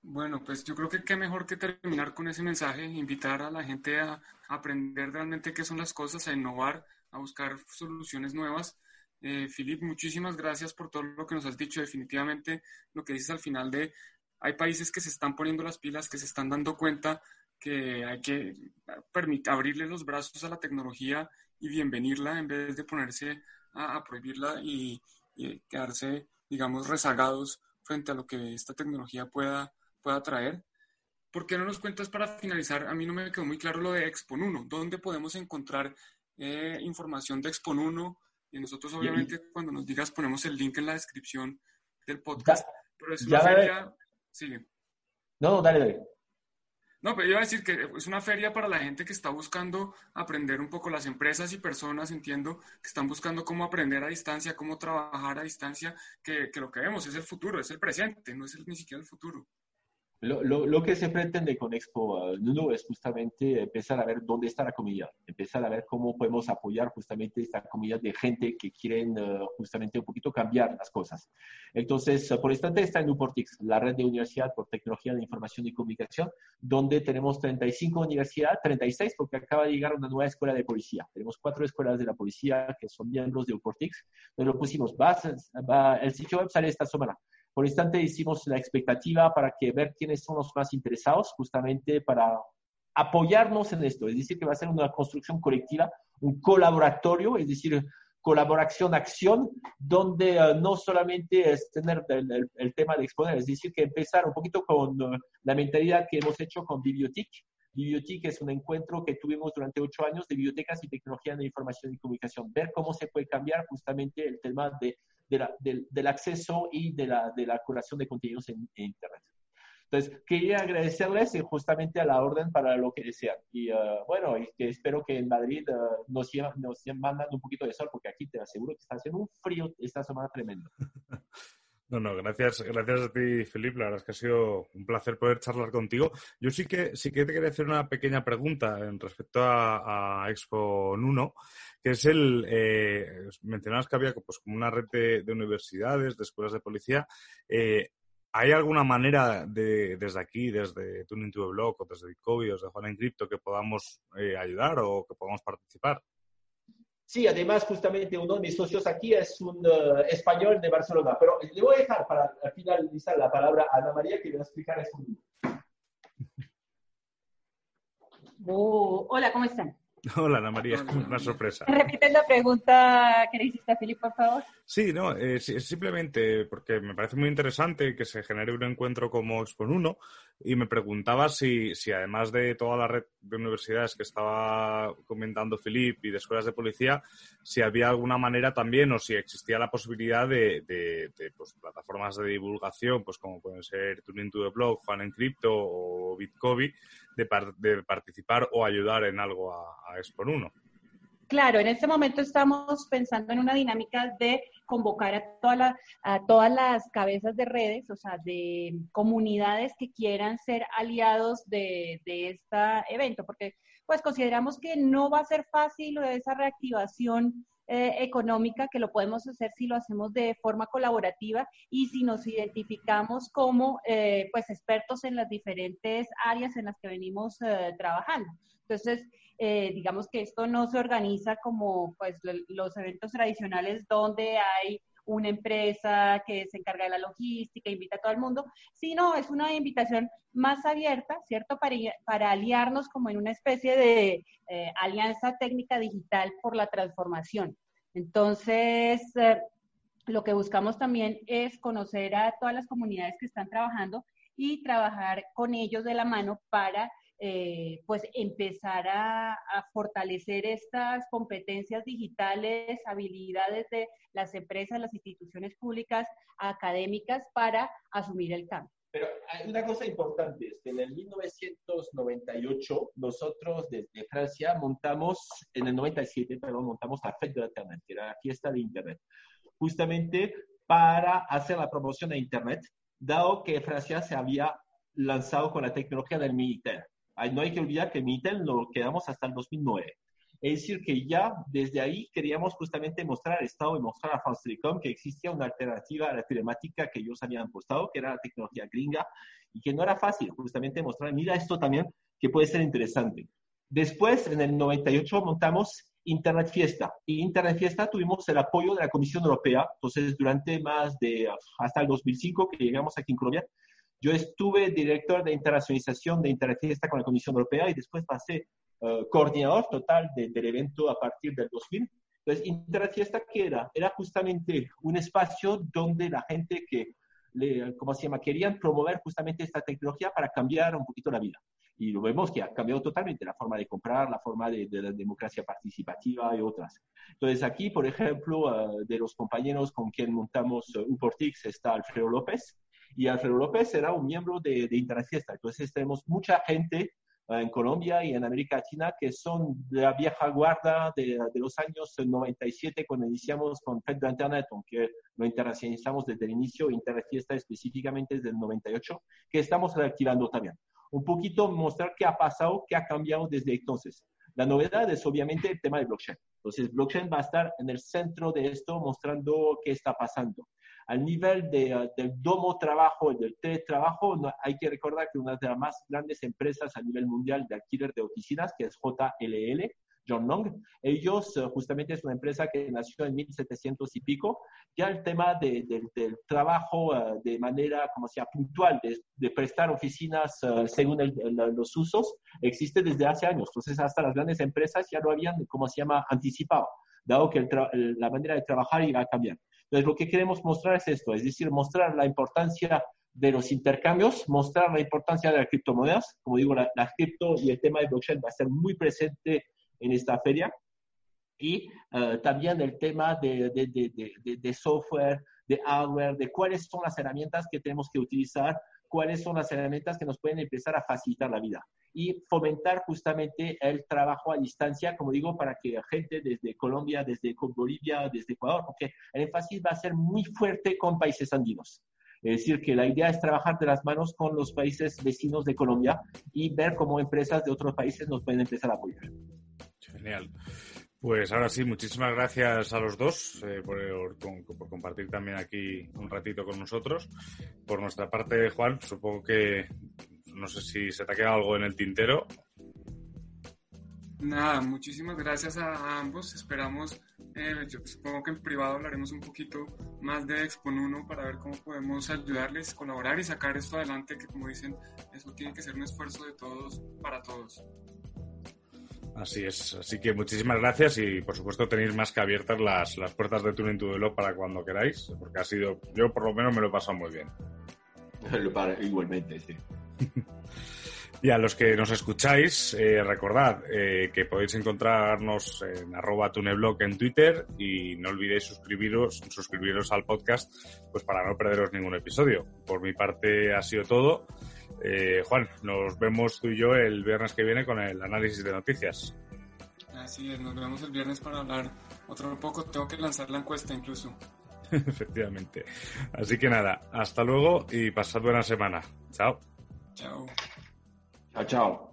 Bueno, pues yo creo que qué mejor que terminar con ese mensaje, invitar a la gente a aprender realmente qué son las cosas, a innovar, a buscar soluciones nuevas eh, Filip, muchísimas gracias por todo lo que nos has dicho. Definitivamente lo que dices al final de hay países que se están poniendo las pilas, que se están dando cuenta que hay que abrirle los brazos a la tecnología y bienvenirla en vez de ponerse a, prohibirla y, quedarse, digamos, rezagados frente a lo que esta tecnología pueda, pueda traer. ¿Por qué no nos cuentas para finalizar? A mí no me quedó muy claro lo de Expon 1. ¿Dónde podemos encontrar eh, información de Expon 1? Y nosotros, obviamente, cuando nos digas, ponemos el link en la descripción del podcast. pero es una feria. Sigue. No, dale, dale. No, pero iba a decir que es una feria para la gente que está buscando aprender un poco, las empresas y personas, entiendo, que están buscando cómo aprender a distancia, cómo trabajar a distancia, que, que lo que vemos es el futuro, es el presente, no es ni siquiera el futuro. Lo, lo, lo, que se pretende con Expo uh, es justamente empezar a ver dónde está la comunidad, empezar a ver cómo podemos apoyar justamente esta comunidad de gente que quieren uh, justamente un poquito cambiar las cosas. Entonces, uh, por instante está en Uportix, la red de universidad por tecnología de información y comunicación, donde tenemos 35 universidades, 36 porque acaba de llegar una nueva escuela de policía. Tenemos cuatro escuelas de la policía que son miembros de Uportix. Entonces lo pusimos, va, va, el sitio web sale esta semana. Por instante hicimos la expectativa para que ver quiénes son los más interesados, justamente para apoyarnos en esto. Es decir, que va a ser una construcción colectiva, un colaboratorio, es decir, colaboración, acción, donde eh, no solamente es tener el, tema de exponer, es decir, que empezar un poquito con uh, la mentalidad que hemos hecho con Bibliotic. Bibliotic es un encuentro que tuvimos durante ocho años de bibliotecas y tecnología de información y comunicación, ver cómo se puede cambiar justamente el tema de del, acceso y de la, de la curación de contenidos en, Internet. Entonces, quería agradecerles justamente a la orden para lo que desean. Y uh, bueno, y que espero que en Madrid uh, nos, nos mandan un poquito de sol, porque aquí te aseguro que está haciendo un frío esta semana tremendo. No, no, gracias, gracias a ti, Felipe. La verdad es que ha sido un placer poder charlar contigo. Yo sí que, sí que te quería hacer una pequeña pregunta en respecto a, Expo Nuno que es el, eh, mencionabas que había pues, como una red de, universidades, de escuelas de policía. Eh, ¿Hay alguna manera de, desde aquí, desde Tuning to the Blog o desde Bitcoin o desde Juan en Crypto que podamos eh, ayudar o que podamos participar? Sí, además, justamente uno de mis socios aquí es un español de Barcelona, pero le voy a dejar para finalizar la palabra a Ana María que va a explicar eso. Oh, hola, ¿cómo están? Hola, Ana María, una sorpresa. ¿Repites la pregunta que le hiciste a Filipe, por favor? Sí, no, eh, simplemente porque me parece muy interesante que se genere un encuentro como Expon 1 y me preguntaba si, si además de toda la red de universidades que estaba comentando Filipe y de escuelas de policía, si había alguna manera también o si existía la posibilidad de, de, pues, plataformas de divulgación, pues como pueden ser Tuning to the Blog, Juan en Crypto o Bitcoin, de, participar o ayudar en algo a, a Expo 1. Claro, en este momento estamos pensando en una dinámica de convocar a, a todas las cabezas de redes, o sea, de comunidades que quieran ser aliados de, este evento, porque pues consideramos que no va a ser fácil esa reactivación eh, económica, que lo podemos hacer si lo hacemos de forma colaborativa y si nos identificamos como eh, pues expertos en las diferentes áreas en las que venimos eh, trabajando. Entonces, eh, digamos que esto no se organiza como pues, los eventos tradicionales donde hay una empresa que se encarga de la logística, invita a todo el mundo, sino es una invitación más abierta, ¿cierto? Para, para aliarnos como en una especie de eh, alianza técnica digital por la transformación. Entonces, eh, lo que buscamos también es conocer a todas las comunidades que están trabajando y trabajar con ellos de la mano para eh, pues empezar a, fortalecer estas competencias digitales, habilidades de las empresas, las instituciones públicas, académicas para asumir el cambio. Pero hay una cosa importante, es que en el 1998 nosotros desde Francia montamos, en el 97, perdón, montamos la Fête de Internet, que era la fiesta de Internet, justamente para hacer la promoción de Internet, dado que Francia se había lanzado con la tecnología del militar no hay que olvidar que Mitel lo quedamos hasta el 2009. Es decir, que ya desde ahí queríamos justamente mostrar Estado y mostrar a France Telecom que existía una alternativa a la telemática que ellos habían apostado, que era la tecnología gringa, y que no era fácil justamente mostrar, mira esto también, que puede ser interesante. Después, en el 98, montamos Internet Fiesta. Y Internet Fiesta tuvimos el apoyo de la Comisión Europea. Entonces, durante más de hasta el 2005 que llegamos aquí en Colombia, Yo estuve director de internacionalización de Interfiesta con la Comisión Europea y después pasé uh, coordinador total de, del evento a partir del 2000. Entonces, Interfiesta, ¿qué era? Era justamente un espacio donde la gente que, le, ¿cómo se llama?, querían promover justamente esta tecnología para cambiar un poquito la vida. Y lo vemos que ha cambiado totalmente la forma de comprar, la forma de, de la democracia participativa y otras. Entonces, aquí, por ejemplo, uh, de los compañeros con quien montamos uh, Uportix está Alfredo López, y Alfredo López era un miembro de, de Interfiesta. Entonces tenemos mucha gente uh, en Colombia y en América Latina que son de la vieja guarda de, de los años 97 cuando iniciamos con FED de Internet, aunque lo internacionalizamos desde el inicio, Interfiesta específicamente desde el 98, que estamos reactivando también. Un poquito mostrar qué ha pasado, qué ha cambiado desde entonces. La novedad es obviamente el tema de blockchain. Entonces, blockchain va a estar en el centro de esto, mostrando qué está pasando al nivel de, del domo trabajo, del teletrabajo, no, hay que recordar que una de las más grandes empresas a nivel mundial de alquiler de oficinas, que es JLL, John Long, ellos justamente es una empresa que nació en 1700 y pico, ya el tema de, de, del trabajo uh, de manera, como sea, puntual, de, de prestar oficinas uh, según el, el, los usos, existe desde hace años. Entonces, hasta las grandes empresas ya lo habían, como se llama, anticipado, dado que el la manera de trabajar iba a cambiar. Entonces, lo que queremos mostrar es esto, es decir, mostrar la importancia de los intercambios, mostrar la importancia de las criptomonedas. Como digo, la, la cripto y el tema de blockchain va a ser muy presente en esta feria. Y uh, también el tema de, de, de, de, software, de hardware, de cuáles son las herramientas que tenemos que utilizar, cuáles son las herramientas que nos pueden empezar a facilitar la vida y fomentar justamente el trabajo a distancia, como digo, para que gente desde Colombia, desde Bolivia, desde Ecuador, porque el énfasis va a ser muy fuerte con países andinos. Es decir, que la idea es trabajar de las manos con los países vecinos de Colombia y ver cómo empresas de otros países nos pueden empezar a apoyar. Genial. Pues ahora sí, muchísimas gracias a los dos eh, por, compartir también aquí un ratito con nosotros. Por nuestra parte, Juan, supongo que no sé si se te ha quedado algo en el tintero. Nada, muchísimas gracias a ambos. Esperamos, eh, yo supongo que en privado hablaremos un poquito más de Expon 1 para ver cómo podemos ayudarles, colaborar y sacar esto adelante, que como dicen, eso tiene que ser un esfuerzo de todos para todos. Así es, así que muchísimas gracias y por supuesto tenéis más que abiertas las, las puertas de Tuning to Develop para cuando queráis, porque ha sido, yo por lo menos me lo he pasado muy bien. Igualmente, sí. Y a los que nos escucháis, eh, recordad eh, que podéis encontrarnos en arroba tuneblog en Twitter y no olvidéis suscribiros, suscribiros al podcast pues para no perderos ningún episodio. Por mi parte ha sido todo. Eh, Juan, nos vemos tú y yo el viernes que viene con el análisis de noticias. Así es, nos vemos el viernes para hablar otro poco. Tengo que lanzar la encuesta incluso. Efectivamente. Así que nada, hasta luego y pasad buena semana. Chao. Chao. Chao, chao.